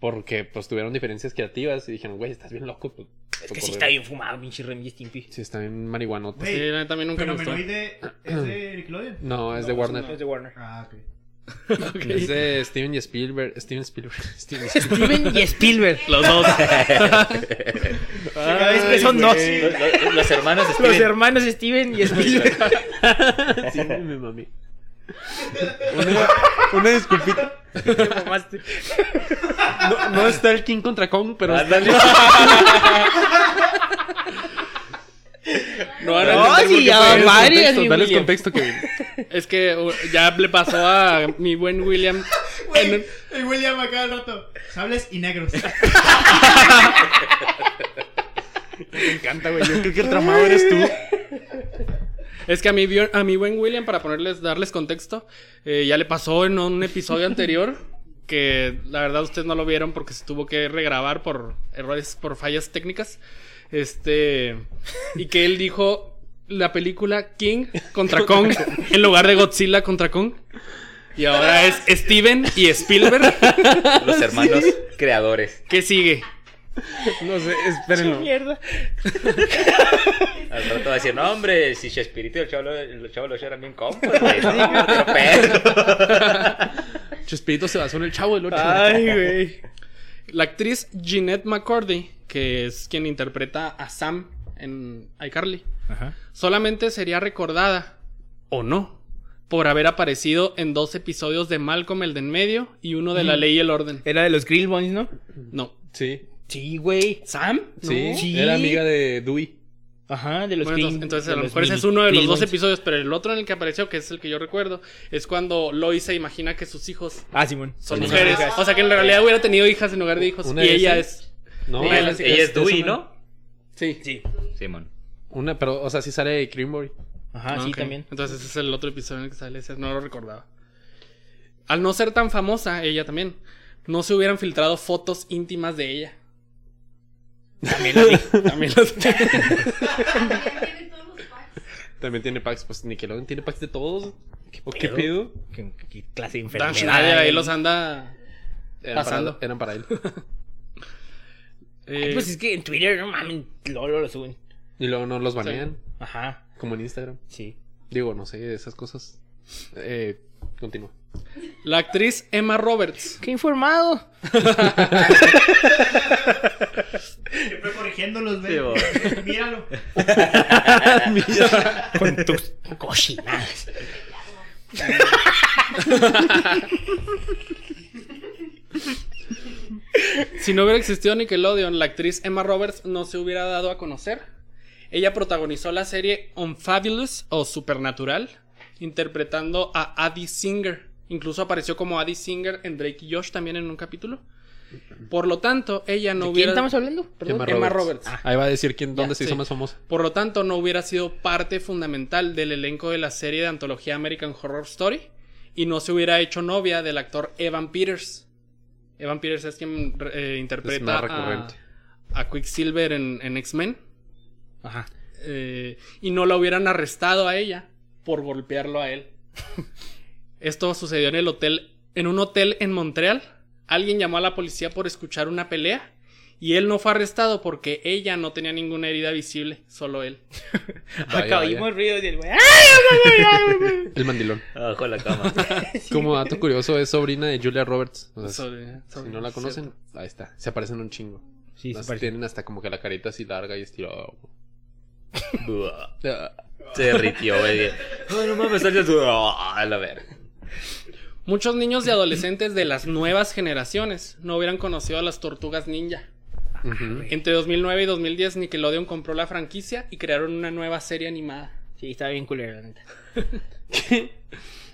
porque pues tuvieron diferencias creativas y dijeron, güey, estás bien loco. Pues, es que sí está bien fumado, pinche Remy Stimpy. Sí, está bien marihuanote. Güey, Sí, también nunca pero me gustó. Menoide es de Nickelodeon. No, es de No, Warner. no. Es de Warner. Ah, ok. Es de Steven y Spielberg. Steven Spielberg. Steven Spielberg. Steven y Spielberg. Los dos. Vez que son dos. Los, los- los hermanos Los Steven. hermanos Steven y Spielberg. Sí, me mami. Una, una disculpita. No, no está el King contra Kong, pero está el... No van a No, sí, ya contexto, contexto, Kevin. Es que uh, ya le pasó a mi buen William. en un- Güey, el William acá al rato. Sables y negros. Me encanta, güey. Yo creo que el tramado eres tú. Es que a mi, a mi buen William, para ponerles, darles contexto, eh, ya le pasó en un episodio anterior que la verdad ustedes no lo vieron porque se tuvo que regrabar por errores, por fallas técnicas. Este. Y que él dijo la película King contra Kong en lugar de Godzilla contra Kong. Y ahora es Steven y Spielberg. Los hermanos creadores. ¿Qué sigue? No sé, espérenlo. Mierda. Al rato va a decir, no, hombre, si Chespirito y el chavo, el chavo los eran bien compas, güey. No. Chespirito se basó en el chavo del 8. Ay, güey. La actriz Jeanette McCordy, que es quien interpreta a Sam en iCarly, Ajá. solamente sería recordada, o no, por haber aparecido en dos episodios de Malcolm el de en medio y uno de La Ley y el Orden. Era de los Grill Boys, ¿no? No. Sí, Sí, güey. ¿Sam? sí, Sí. Era amiga de Dewey. Ajá, de los Bueno, entonces, entonces de a lo mejor ese es uno de los dos episodios, pero el otro en el que apareció, que es el que yo recuerdo, es cuando Lois se imagina que sus hijos Ah, Simón. son Son mujeres. O sea que en realidad hubiera tenido hijas en lugar de hijos. Una Y de ella es. No, ella, es- ella es Dewey, ¿no? Sí. Sí. Simón. Una, pero, o sea, sí sale Creamboy. Ajá, Ah, sí, también. Entonces ese es el otro episodio en el que sale, ese no lo recordaba. Al no ser tan famosa, ella también, no se hubieran filtrado fotos íntimas de ella. También la vi. También las- También tiene packs. Pues Nickelodeon tiene packs de todos. ¿Qué, ¿o qué pedo? pedo? ¿Qué, qué clase de Dan enfermedad? Schneider ahí los anda Eran pasando. para, eran para él. eh, Ay, Pues es que en Twitter, no mames, luego lo suben. Y luego no los banean. Ajá, Como en Instagram. sí. Digo, no sé, esas cosas. Eh, continúa. La actriz Emma Roberts. ¡Qué informado! Siempre corrigiéndolos, Sí. Míralo. Con tus cochinadas. Si no hubiera existido Nickelodeon, la actriz Emma Roberts no se hubiera dado a conocer. Ella protagonizó la serie Unfabulous o Supernatural, interpretando a Addie Singer. Incluso apareció como Addie Singer en Drake y Josh también en un capítulo. Por lo tanto, ella no ¿De quién hubiera. estamos hablando? Perdón. Emma Roberts. Ahí va a decir quién, dónde se hizo sí. más famosa. Por lo tanto, no hubiera sido parte fundamental del elenco de la serie de antología American Horror Story y no se hubiera hecho novia del actor Evan Peters. Evan Peters es quien eh, interpreta Es más a, recurrente. a Quicksilver en, en X-Men. Ajá. eh, y no la hubieran arrestado a ella por golpearlo a él. Esto sucedió en el hotel, en un hotel en Montreal. Alguien llamó a la policía por escuchar una pelea y él no fue arrestado porque ella no tenía ninguna herida visible, solo él. Oímos ruidos del güey. ¡Ay! El mandilón. Abajo de la cama. Como dato curioso, es sobrina de Julia Roberts. O sea, Sobre- si no la conocen, cierto. ahí está. Se parecen un chingo. Sí, Las se tienen hasta como que la carita así larga y estirada. Ah, Se derritió, güey. Ay, no mames, salió su- Ah, A la verga. Muchos niños y adolescentes de las nuevas generaciones no hubieran conocido a las tortugas ninja. Entre 2009 y 2010 Nickelodeon compró la franquicia y crearon una nueva serie animada. Sí, estaba bien culero, la neta.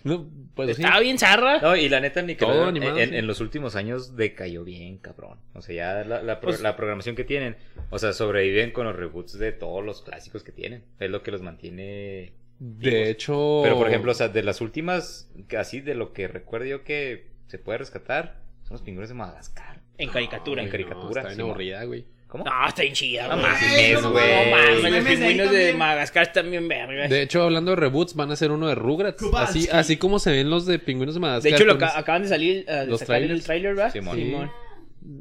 No, pues sí. Estaba bien zarra. No, y la neta, Todo Nickelodeon animado, en, sí. en los últimos años decayó bien, cabrón. O sea, ya la, la pro- Pues- la programación que tienen, o sea, sobreviven con los reboots de todos los clásicos que tienen. Es lo que los mantiene. De hecho. Pero, por ejemplo, o sea, de las últimas, así de lo que recuerdo yo que se puede rescatar, son los pingüinos de Madagascar. En caricatura. en caricatura, No, está bien sí, aburrida, güey. ¿Cómo? No, está bien chida, No güey. mames, No güey. mames, los pingüinos de. Madagascar están bien vergas. De hecho, hablando de reboots, van a hacer uno de Rugrats. Así, así como se ven los de Pingüinos de Madagascar. De hecho, lo ca- acaban de salir uh, de los sacar el trailers. trailer, ¿verdad? Simón. Simón.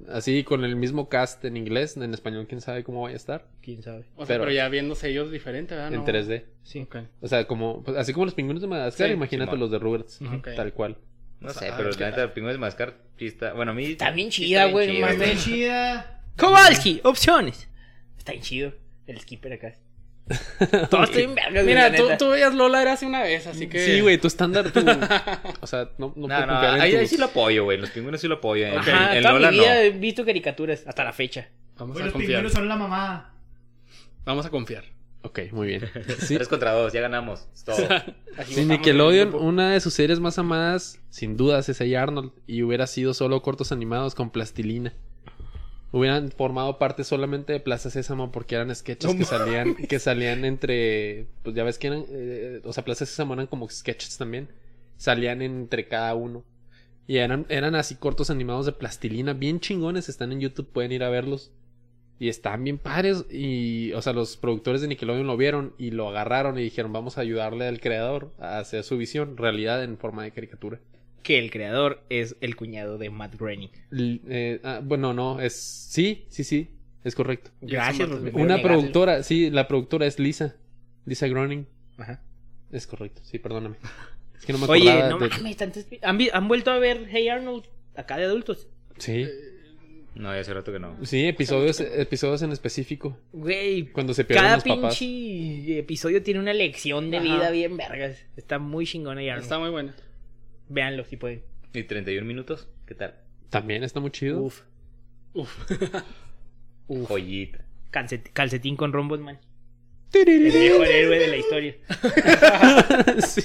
Así con el mismo cast en inglés, en español, quién sabe cómo vaya a estar. ¿Quién sabe? O sea, Pero- pero, ya viéndose ellos diferente, ¿verdad? En No. 3D. Sí. Ok. O sea, como, pues, así como los pingüinos de Madagascar, Sí, imagínate los de Rugrats. Tal cual. No sé, Ah, pero qué la neta, pingüinos de Madagascar sí está. Bueno, a mí. Está bien chida, bien güey. Está chida. Kowalski, opciones. Está bien chido. El skipper acá. Vergas, güey, Mira, tú, veías Lola era hace una vez, así que. Sí, güey, tu estándar. O sea, no, no, No, puedo no, en ahí, sí lo apoyo, güey. Los pingüinos sí lo apoyo. En, Ajá, en- en toda Lola mi no. he visto caricaturas hasta la fecha. Vamos a los confiar. pingüinos son la mamá. Vamos a confiar. Ok, muy bien. Sí, Tres contra dos, ya ganamos. Es todo. Votamos Nickelodeon, en una de sus series más amadas, sin dudas, es Hey Arnold. Y hubiera sido solo cortos animados con plastilina. Hubieran formado parte solamente de Plaza Sésamo porque eran sketches que salían, que salían entre. Pues ya ves que eran. eh, o sea, Plaza Sésamo eran como sketches también. Salían entre cada uno. Y eran, eran así cortos animados de plastilina, bien chingones. Están en YouTube, pueden ir a verlos. Y están bien padres. Y, o sea, los productores de Nickelodeon lo vieron y lo agarraron y dijeron, vamos a ayudarle al creador a hacer su visión, realidad en forma de caricatura. Que el creador es el cuñado de Matt Groening. L- eh, ah, bueno, no, es... Sí, sí, sí, es correcto. Gracias. Una Negárselo. productora, sí, la productora es Lisa. Lisa Groening. Ajá. Es correcto, sí, perdóname. Es que no me Oye, no de- mames, ¿Han, vi- han vuelto a ver Hey Arnold acá de adultos? Sí, No, ya hace rato que no. sí, episodios, episodios en específico. Güey, Cuando se pierden cada los papás. pinche episodio tiene una lección de Ajá. vida bien vergas. Está muy chingona Hey Arnold. Está muy buena. Véanlo si pueden. ¿Y 31 minutos? ¿Qué tal? También está muy chido. Uf. Uf. Joyita. Calcet- calcetín con rombos, man. El mejor héroe de la historia. Sí.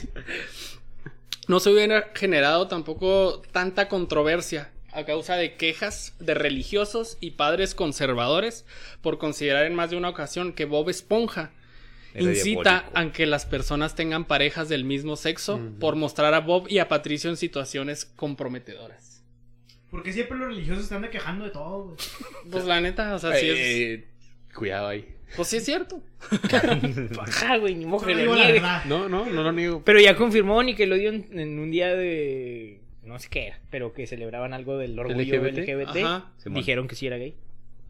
No se hubiera generado tampoco tanta controversia a causa de quejas de religiosos y padres conservadores por considerar en más de una ocasión que Bob Esponja incita diabólico. a que las personas tengan parejas del mismo sexo por mostrar a Bob y a Patricio en situaciones comprometedoras. Porque siempre los religiosos están quejando de todo, güey. Pues la neta, o sea, sí es... Eh, Cuidado ahí. Pues sí es cierto. Ajá, güey, ni la. No, no, no lo niego. Pero ya confirmó Nickelodeon en un día de. No sé qué era, pero que celebraban algo del orgullo LGBT. LGBT. Ajá. Simón. Dijeron que sí era gay.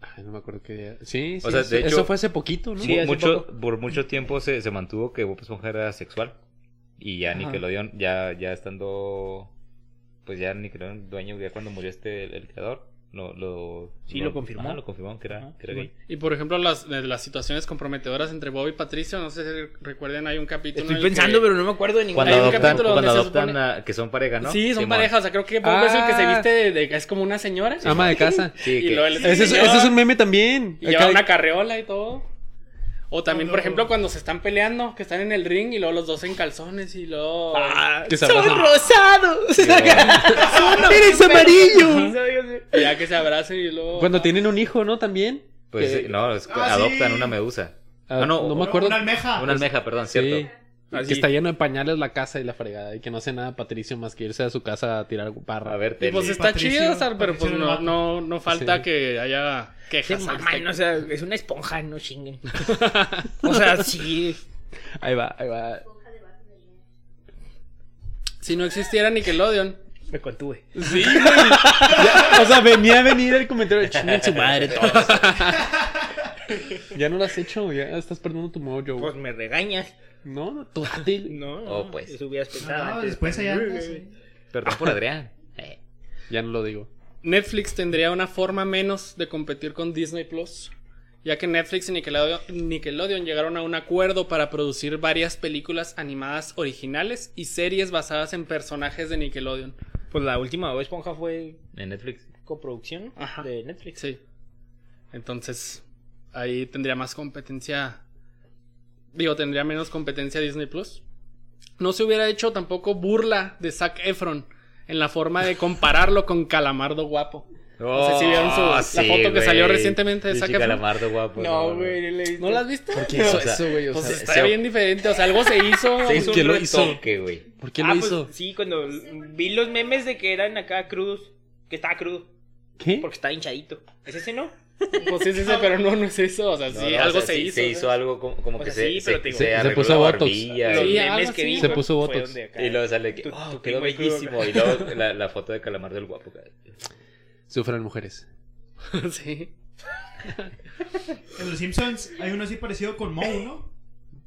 Ay, no me acuerdo qué día. Sí, sí. O sea, eso, de hecho- eso fue hace poquito, ¿no? Sí, hace mucho, poco. por mucho tiempo se, se mantuvo que Bob Esponja era sexual. Y ya Ajá. Nickelodeon, ya, ya estando. Pues ya Nickelodeon, dueño, ya cuando murió este, el, el creador, lo, lo. Sí, lo confirmó. ajá, lo confirmó que era, Ajá, que era sí, gay. Y por ejemplo, las, de las situaciones comprometedoras entre Bob y Patricio, no sé si recuerden, hay un capítulo. Estoy en el pensando, que- pero no me acuerdo de ninguna. Cuando Hay un adoptan, capítulo cuando donde se adoptan supone- a- que son pareja, ¿no? Sí, son Simón. parejas. O sea, creo que Bob es el que se Ah. viste de, de- es como una señora. Ama de casa. Sí, y que- luego él es Ese es, señor, ese es un meme también. Y lleva una carreola y todo. O también, No, por no. ejemplo, cuando se están peleando, que están en el ring y luego los dos en calzones y luego. Ah, Que se ¡Son abrazan. rosados! Yo- ¡Eres amarillo! y ya que se abracen y luego. Cuando tienen un hijo, ¿no? También. Pues Que- sí, no, es Ah, adoptan sí. una medusa. Ah, Ah, no, no me Una- acuerdo. Una almeja. Una almeja, perdón, Sí. cierto. Así. Que está lleno de pañales la casa y la fregada. Y que no hace nada Patricio más que irse a su casa a tirar barra. A ver, Y tele. pues está Patricio- chido, pero pues no, no, no falta Sí. que haya quejas. mamá, no, o sea, es una esponja, no chinguen. o sea, sí. Ahí va, ahí va. Si no existiera Nickelodeon, Me contuve. Sí, güey. Ya, o sea, venía a venir el comentario de chingan su madre todos. ya no lo has hecho, ya estás perdiendo tu mojo. Pues me regañas. No, no, tú. No, no, Oh, pues. Eso hubieras pensado No, antes. después allá. Perdón por Adrián. Eh. Ya no lo digo. Netflix tendría una forma menos de competir con Disney Plus, ya que Netflix y Nickelodeon, Nickelodeon llegaron a un acuerdo para producir varias películas animadas originales y series basadas en personajes de Nickelodeon. Pues la última Bob Esponja fue En Netflix. coproducción Ajá. de Netflix. Sí. Entonces, ahí tendría más competencia. Digo, tendría menos competencia Disney Plus. No se hubiera hecho tampoco burla de Zac Efron en la forma de compararlo con Calamardo Guapo. No sé si vieron su- la sí, foto que salió recientemente de Zac Efron. Calamardo guapo. No, güey. ¿No la has visto? ¿Por qué hizo O sea, eso, güey? O Pues sea, está se- bien diferente. O sea, algo se hizo. Se hizo ¿Quién un lo hizo? güey. ¿Por qué ah, lo pues, hizo? sí, cuando vi los memes de que eran acá crudos. Que estaba crudo. ¿Qué? Porque estaba hinchadito. ¿Es ese no? Pues sí, sí, sí, pero no, no es eso. O sea, No, sí, no, algo o sea, se sí, hizo. Se hizo algo como, como O que sea, se, sí, se, pero te digo, se se arregló puso la botox. Los que. Se puso botox. acá- Y luego sale que, Tu- oh, tu quedó bellísimo. Y luego la, la foto de Calamardo el guapo. Sufren mujeres. sí. En los Simpsons hay uno así parecido con Moe, ¿no?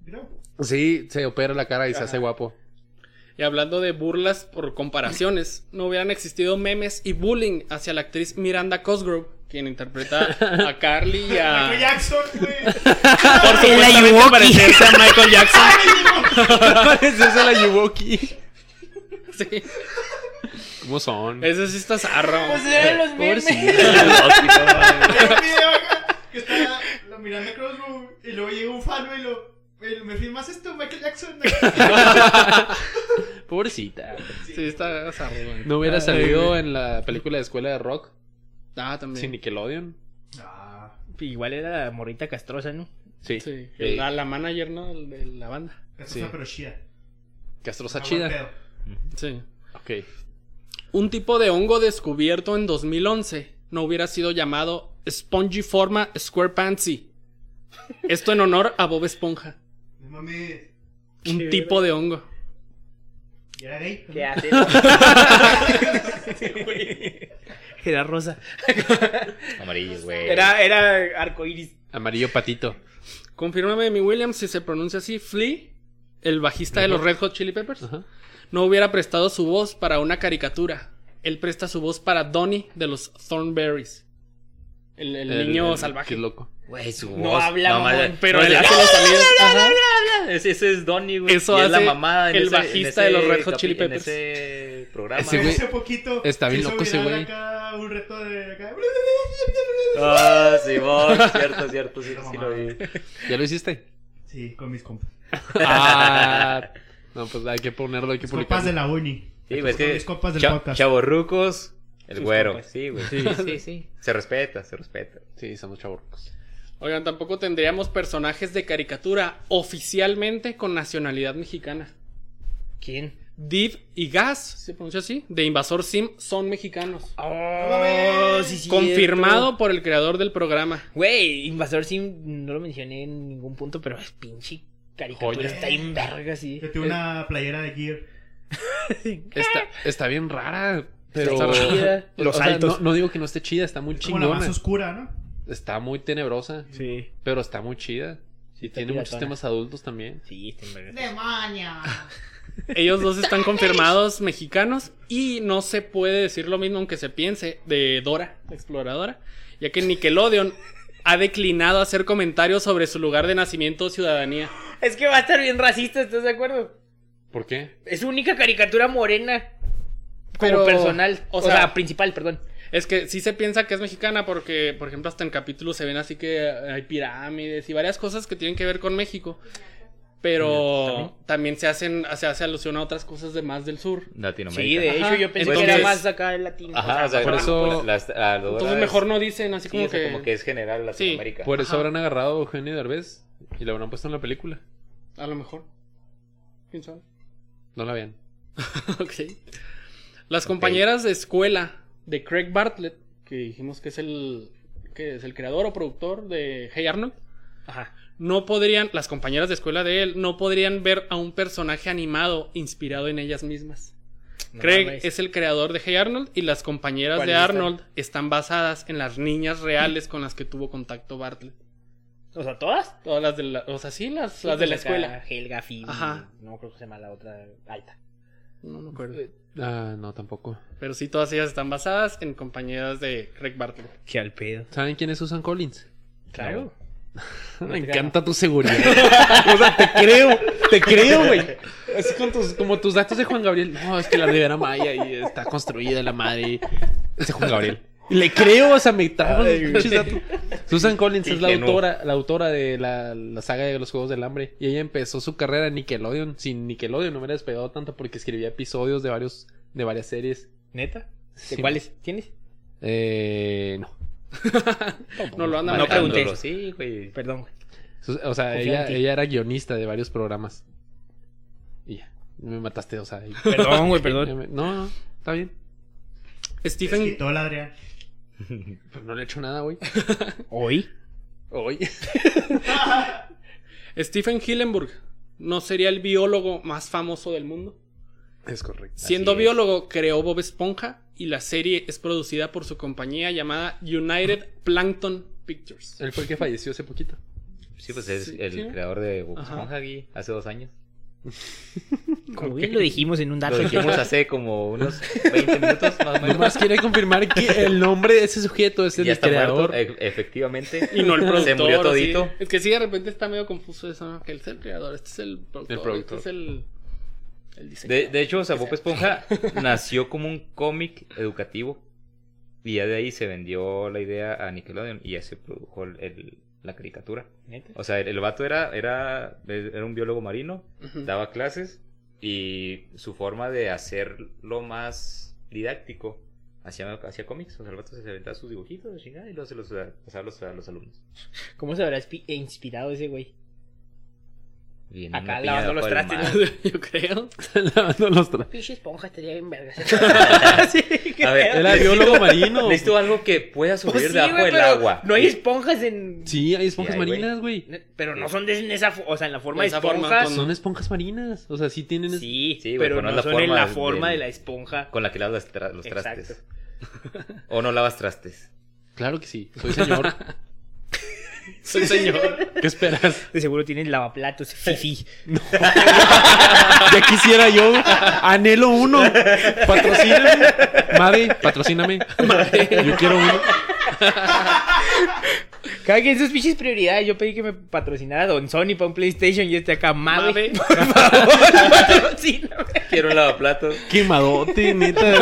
Creo. Sí, se opera la cara y se hace guapo. Y hablando de burlas por comparaciones, no hubieran existido memes y bullying hacia la actriz Miranda Cosgrove, quien interpreta a Carly y Michael a. Jackson, güey. Por supuestamente parecerse a Michael Jackson. Parece a la Yuwoki. Sí. ¿Cómo son? Ese sí está zarro. Pues eran los memes. Que está Crossbow y luego llega un fan güey, y lo. ¿Me firmas esto, Michael Jackson? Pobrecita. Sí, está zarro. güey. No hubiera Ay, salido en la película de Escuela de Rock Ah, también. sin Nickelodeon. Ah, Igual era la morrita castrosa, ¿no? Sí. Sí, Sí. La, la manager, ¿no? De la banda. esta Sí. pero chida. Castrosa Ah, chida. Sí. Ok. Un tipo de hongo descubierto en 2011 no hubiera sido llamado Spongiforma squarepantsy. Esto en honor a Bob Esponja. No mames. Un Qué tipo de hongo. ¿Y era gay? ¿Qué hace? era rosa. Amarillo, güey. Era, era arcoiris. Amarillo patito. Confírmame, mi Williams, si se pronuncia así, Flea, el bajista de los Red Hot Chili Peppers, no hubiera prestado su voz para una caricatura. Él presta su voz para Donnie de los Thornberries. El, el niño el- salvaje. Qué loco. Güey, su voz. No habla, mamón, Pero no, él hace los sonidos. Ese, ese es Donnie, güey. Eso Y es la hace mamada en el ese- en bajista ese de los Red Hot Chili En Peppers. ese programa. Ese güey- Hace poquito. está bien loco ese güey. acá un reto de acá. Ah, Simón, cierto, cierto, sí, sí lo vi. ¿Ya lo hiciste? Sí, con mis compas. Ah, no, pues hay que ponerlo, hay que Mis compas publicarlo. de la uni. Sí, güey, es que. mis compas del cha- podcast. Chavorrucos, el Sus güero. compas. Sí, güey. Sí. Sí, sí. Se respeta, se respeta. Sí, somos chavorcos. Oigan, tampoco tendríamos personajes de caricatura oficialmente con nacionalidad mexicana. ¿Quién? Div y Gas, ¿se pronuncia así? De Invasor Sim son mexicanos. Oh, sí, sí. Confirmado por el creador del programa. Güey, Invasor Sim no lo mencioné en ningún punto, pero es pinche caricatura. Joya. Está en verga, sí. Yo tuve una playera de Gear. Está, está bien rara, pero... Está chida. O Los sea, altos. No, no digo que no esté chida, está muy Es como la más chingona. oscura, ¿no? Está muy tenebrosa, Sí. pero está muy chida. Y está tiene muchos temas adultos también. Sí. ¡Demonio! Ellos dos están confirmados mexicanos y no se puede decir lo mismo aunque se piense de Dora, la exploradora, ya que Nickelodeon ha declinado hacer comentarios sobre su lugar de nacimiento o ciudadanía. Es que va a estar bien racista, ¿estás de acuerdo? ¿Por qué? Es su única caricatura morena. Como Pero, personal. o O, sea- sea, principal, perdón. Es que sí se piensa que es mexicana porque, por ejemplo, hasta en capítulos se ven así que hay pirámides y varias cosas que tienen que ver con México. Pero también se hacen, se hace alusión a otras cosas de más del sur. Latinoamérica. Sí, de Ajá. hecho yo pensé Entonces- que era más acá el latino. Ajá, o sea, por por eso- la Entonces es- mejor no dicen así sí, como o sea, que... como que es general Latinoamérica. Por eso Ajá. habrán agarrado a Eugenio Derbez y lo habrán puesto en la película. A lo mejor. ¿Quién sabe? No la vean. ok. Las compañeras de escuela de Craig Bartlett, que dijimos que es el que es el creador o productor de Hey Arnold, Ajá. no podrían, las compañeras de escuela de él, no podrían ver a un personaje animado inspirado en ellas mismas. No Craig mames. es el creador de Hey Arnold y las compañeras de. Arnold están basadas en las niñas reales con las que tuvo contacto Bartlett. O sea, ¿todas? Todas las de la, o sea, sí, las, Sí, las de pues la acá, escuela. Helga. Ajá. No creo que se llama la otra alta. No me acuerdo. Ah, no, tampoco. Pero sí, todas ellas están basadas en compañeras de Craig Bartlett. Qué al pedo. ¿Saben quién es Susan Collins? Claro. Me encanta tu seguridad. o sea, te creo, te creo, güey. Así con tus, como tus datos de Juan Gabriel. No, es que la Ribera Maya y está construida la madre. Es de Juan Gabriel. Le creo, o sea, me. Susan Collins es la autora, la autora de la, la saga de los Juegos del Hambre. Y ella empezó su carrera en Nickelodeon. Sin Nickelodeon no hubiera despegado tanto porque escribía episodios de varios, de varias series. ¿Neta? ¿De Sí. cuáles? ¿Tienes? Eh, no. No lo andan No pregunté. Sí, güey. Perdón. güey. O sea, ella, ella era guionista de varios programas. Y ya. Me mataste, o sea. y- Perdón, güey, perdón. me- No, no, está bien. Stephen, quitó el Adrián. Pero no le he hecho nada, güey. ¿Hoy? Hoy. Stephen Hillenburg no sería el biólogo más famoso del mundo. Es correcto. Siendo es. biólogo, creó Bob Esponja y la serie es producida por su compañía llamada United Plankton Pictures. Él fue el que falleció hace poquito. Sí, pues es Sí, el sí. creador de Bob. Esponja aquí hace dos años. Como bien lo dijimos en un dato. Lo dijimos hace como unos 20 minutos más o menos. Nomás quiere confirmar que el nombre de ese sujeto es el ya está creador. muerto, e- efectivamente. Y no el productor. Se murió todito. Es que sí, de repente está medio confuso eso, ¿no? Que él es el creador, este es el productor, El productor. este es el, el diseñador. De, de hecho, o sea, Bob Esponja nació como un cómic educativo. Y ya de ahí se vendió la idea a Nickelodeon y ya se produjo el- el- la caricatura. ¿Neta? O sea, el, el vato era, era, era un biólogo marino, daba clases y su forma de hacerlo más didáctico hacía, hacía cómics. O sea, el vato se aventaba sus dibujitos, chingada, y luego se los pasaba a los, a los alumnos. ¿Cómo se habrá inspi- inspirado ese güey? Acá lavando los trastes. Yo creo. Lavando los tra- Pinche esponja estaría bien verga. A ver, Era biólogo marino. Necesito algo que pueda Pues sobrevivir sí, debajo del agua. No hay esponjas en. Sí, hay esponjas Sí, hay, marinas, güey. Pero no son de en esa. O sea, en la forma De de forma, esponjas. pues, Son esponjas marinas. O sea, sí tienen. es- Sí, Sí, güey, pero pero no, no la son en forma la forma de del- la esponja. Con la que lavas los, tra- los Exacto. trastes. O no lavas trastes. Claro que sí. Soy señor. Soy señor. ¿Qué esperas? De seguro tienen lavaplatos. Fifi. Ya quisiera yo. Anhelo uno. Patrocíname. Madre, patrocíname. Yo quiero uno. Cada quien sus pinches prioridades. Yo pedí que me patrocinara Don Sony para un PlayStation y este acá. Mave. Por favor, patrocíname. Quiero un lavaplatos. Quemadote, neta.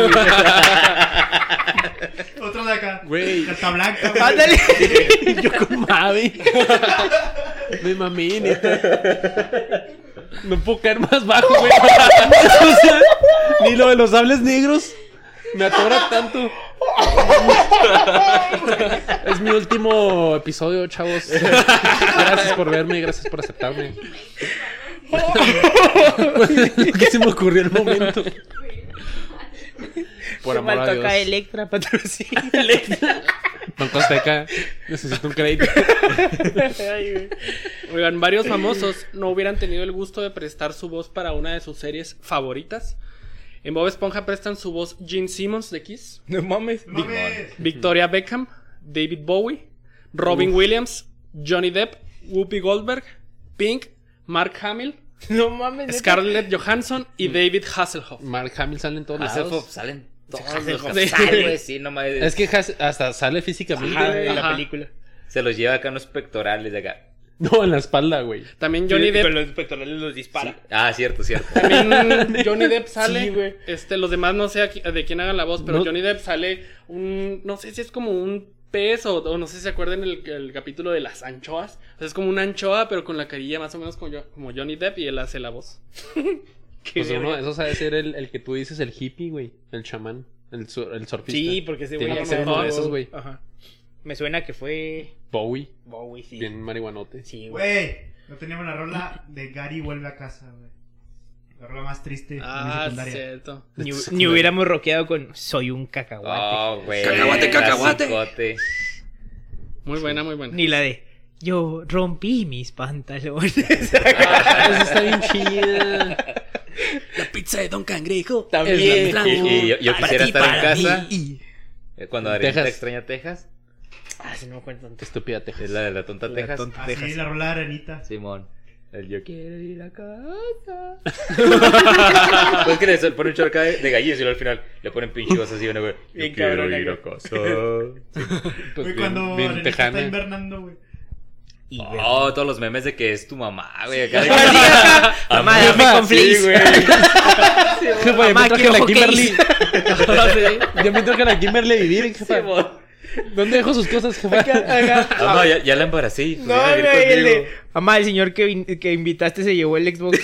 Otro de acá. Güey. Carta blanca. Ándale. Yo con Mavi. Me mamé, neta. No puedo caer más bajo, güey. O sea, ni lo de los sables negros. Me atora tanto. Es mi último episodio, chavos. Gracias por verme, gracias por aceptarme. Lo que se me ocurrió el momento. Por amor a faltó acá Dios. Electra, patrocina. Banco Azteca, necesito un crédito. Ay, güey. Oigan, varios famosos no hubieran tenido el gusto de prestar su voz para una de sus series favoritas. En Bob Esponja prestan su voz Gene Simmons de Kiss, No mames. Victoria Beckham, David Bowie, Robin Williams, Johnny Depp, Whoopi Goldberg, Pink, Mark Hamill, No mames. Scarlett Johansson y David Hasselhoff. Mark Hamill sale en todos Hasselhoff lados. salen todos los güey, sí, no mames. Es que Has- hasta sale físicamente. Ajá, en la Ajá. película. Se los lleva acá unos pectorales de acá. No, en la espalda, güey. También Johnny Sí, Depp. Con los pectorales los dispara. Sí. Ah, cierto, cierto. También Johnny Depp sale. Sí, güey. este, los demás no sé a de quién hagan la voz, pero No. Johnny Depp sale un. No sé si es como un pez o, o no sé si se acuerdan el, el capítulo de las anchoas. O sea, es como una anchoa, pero con la carilla más o menos como, yo, como Johnny Depp y él hace la voz. Pues uno, eso sabe ser el, el que tú dices, el hippie, güey. El chamán. El, sur- el surfista. Sí, porque ese Tiene güey que ser uno de esos, güey. Ajá. Me suena que fue Bowie. Bowie, sí. Bien marihuanote. Sí, güey. Güey, no teníamos la rola de Gary vuelve a casa, güey. La rola más triste de mi Ah, secundaria. cierto. Ni, ni hubiéramos rockeado con Soy un cacahuate. Oh, güey. Cacahuate, cacahuate. Muy buena, muy buena. Ni la de Yo rompí mis pantalones. Ah, esa está bien chida. De Don Cangrejo. También. Y- y yo- quisiera ti, estar en casa. mí. Eh, Cuando Texas. extraña Texas. Ah, sí, no me acuerdo tanto. Estúpida Texas. Es la de la tonta La Texas. tonta. Así, Texas. la rola de Arenita. Simón. El yo quiero ir a casa. pues que le ponen acá de, de gallinas y luego al final le ponen pinche cosas así, güey. Yo Bien quiero cabrón, ir a casa. Pues Güey, bien- cuando bien Arenita tejana. está invernando, güey. Y Oh, todos los memes de que es tu mamá, güey. Acá de Sí, acá. Mamá, dame con sí, güey. Jefa, ya Mamá, me traje la Kimberly. Ya me traje la Kimberly a vivir, jefa. ¿Dónde dejo sus cosas, jefa? Ah, no, ya, ya la embaracé. No, güey, el de, Mamá, el señor que, vin- que invitaste se llevó el Xbox.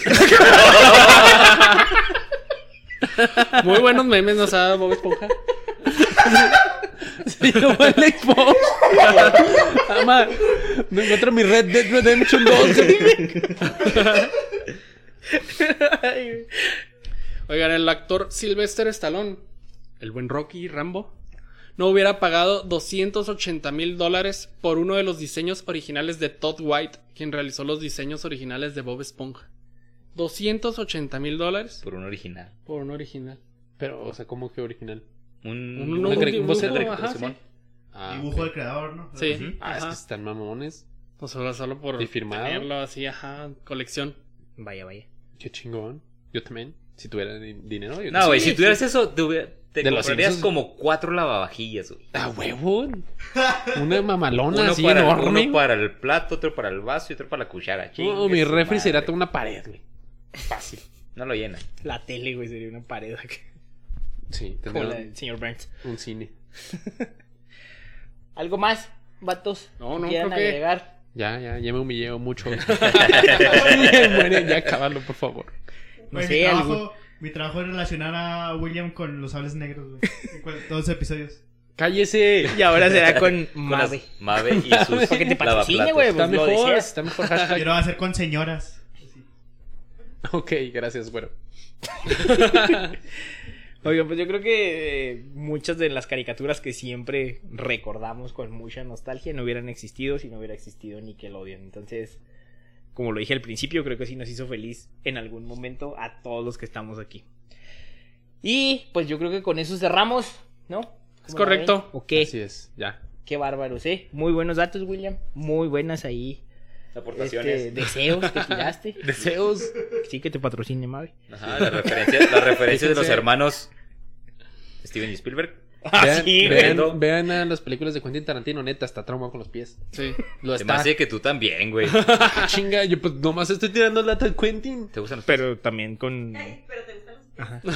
Muy buenos memes nos ha dado Bob Esponja. Se llevó el Xbox. Mamá, no encuentro mi Red Dead Redemption 2. Oigan, el actor Sylvester Stallone, el buen Rocky Rambo, no hubiera pagado 280 mil dólares por uno de los diseños originales de Todd White, quien realizó los diseños originales de Bob Esponja. 280 mil dólares Por un original. por un original. Pero, o sea, ¿cómo que original? Un, Un- un dibujo, un cre- ajá, Simón. sí. Ah, Dibujo del creador, ¿no? Sí. Ah, es que están mamones. No solo, solo por ¿Y firmado? tenerlo así, ajá, colección. Vaya, vaya. Qué chingón. Yo también. Si tuviera di- dinero, yo No, güey, sí. si tuvieras eso, te, hubiera- te De comprarías como cuatro lavavajillas, güey. Ah, huevo. Una mamalona Uno así para, enorme. uno para el plato, otro para el vaso y otro para la cuchara. No, Chingue mi su refri sería madre. toda una pared, güey. Fácil. No lo llena. La tele, güey, sería una pared acá. Sí, Como la del señor Burns. un cine. ¿Algo más, vatos? No, no, ¿Quieran creo que- agregar? Ya, ya, ya me humillé mucho. ya, muere, ya acábalo, por favor. No Güey, sé, mi, algún- trabajo, mi trabajo es relacionar a William con los sables negros, güey. En todos los episodios. ¡Cállese! Y ahora será con Con las- Mave. Mave y sus Para que te patrocine, lavaplatos. güey. Está Pues lo mejor, deseas. está mejor hashtag. Quiero hacer con señoras. Ok, gracias, güero. Oigan, pues yo creo que eh, muchas de las caricaturas que siempre recordamos con mucha nostalgia no hubieran existido si no hubiera existido Nickelodeon. Entonces, como lo dije al principio, creo que sí nos hizo feliz en algún momento a todos los que estamos aquí. Y pues yo creo que con eso cerramos, ¿no? Es ¿Cómo la correcto. ¿O qué? Así es, ya. Qué bárbaros, ¿eh? Muy buenos datos, William. Muy buenas ahí. Aportaciones. Este, deseos que tiraste. Deseos. Sí, que te patrocine, Mavi. Ajá, las referencias, las referencias de los hermanos Steven y Spielberg. Vean, sí, vean, güey. vean a las películas de Quentin Tarantino, neta, está traumado con los pies. Sí. Lo Se me está. hace que tú también, güey. Ah, chinga, yo pues nomás estoy tirando lata de Quentin. ¿Te gustan los Pero también con... Pero te gustan los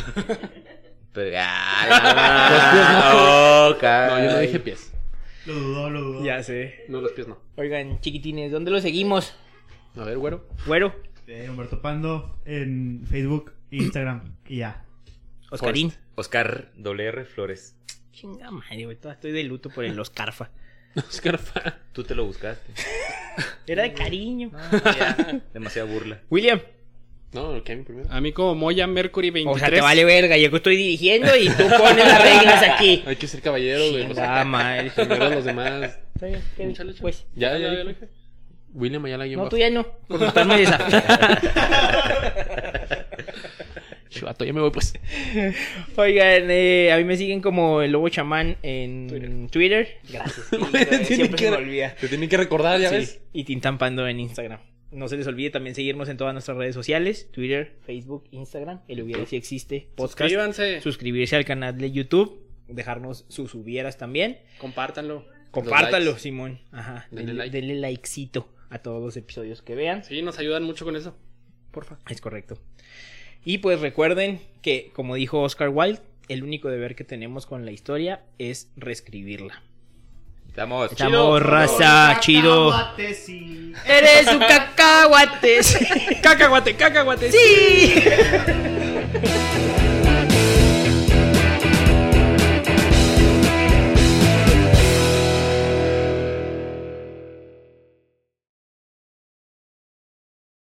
Pero- Ah, ok. No, yo no dije pies. Lo dudó, lo dudó. Ya sé. No, los pies no. Oigan, chiquitines, ¿dónde lo seguimos? A ver, güero. Güero, Eh, Humberto Pando en Facebook e Instagram. Y ya. Oscarín. Oscar WR Flores. Chinga madre, güey, todavía estoy de luto por el Oscarfa. Oscar Fa. Tú te lo buscaste. Era de cariño. Ya, demasiada burla. William. No, el Kevin primero. A mí como Moya Mercury 23. O sea, te vale verga, yo que estoy dirigiendo y tú pones las reglas aquí. Hay que ser caballero, güey. pues, Chinga madre. Primero los demás. Está bien, Kevin, Échale, échale. Pues. Ya, Ya, ya, lo dije. William Ayala No, bajo. tú ya no. Por estarme desafiando. Chivato, ya me voy pues. Oigan, eh, a mí me siguen como el Lobo Chamán en Twitter. Gracias. Sí, siempre que- me olvida. Te tienen que recordar, ya Sí, ves. Y Tintampando en Instagram. No se les olvide también seguirnos en todas nuestras redes sociales, Twitter, Facebook, Instagram, el hubiera si existe, podcast. Suscríbanse, Suscribirse al canal de YouTube, dejarnos sus hubieras también. compártanlo. Compártalo. Simón. Ajá. Denle Denle, like. denle likecito a todos los episodios que vean. Sí, nos ayudan mucho con eso. Porfa. Es correcto. Y pues recuerden que, como dijo Oscar Wilde, el único deber que tenemos con la historia es reescribirla. Estamos, Estamos chido. raza, chido. Eres un cacahuate. cacahuate, cacahuate. sí.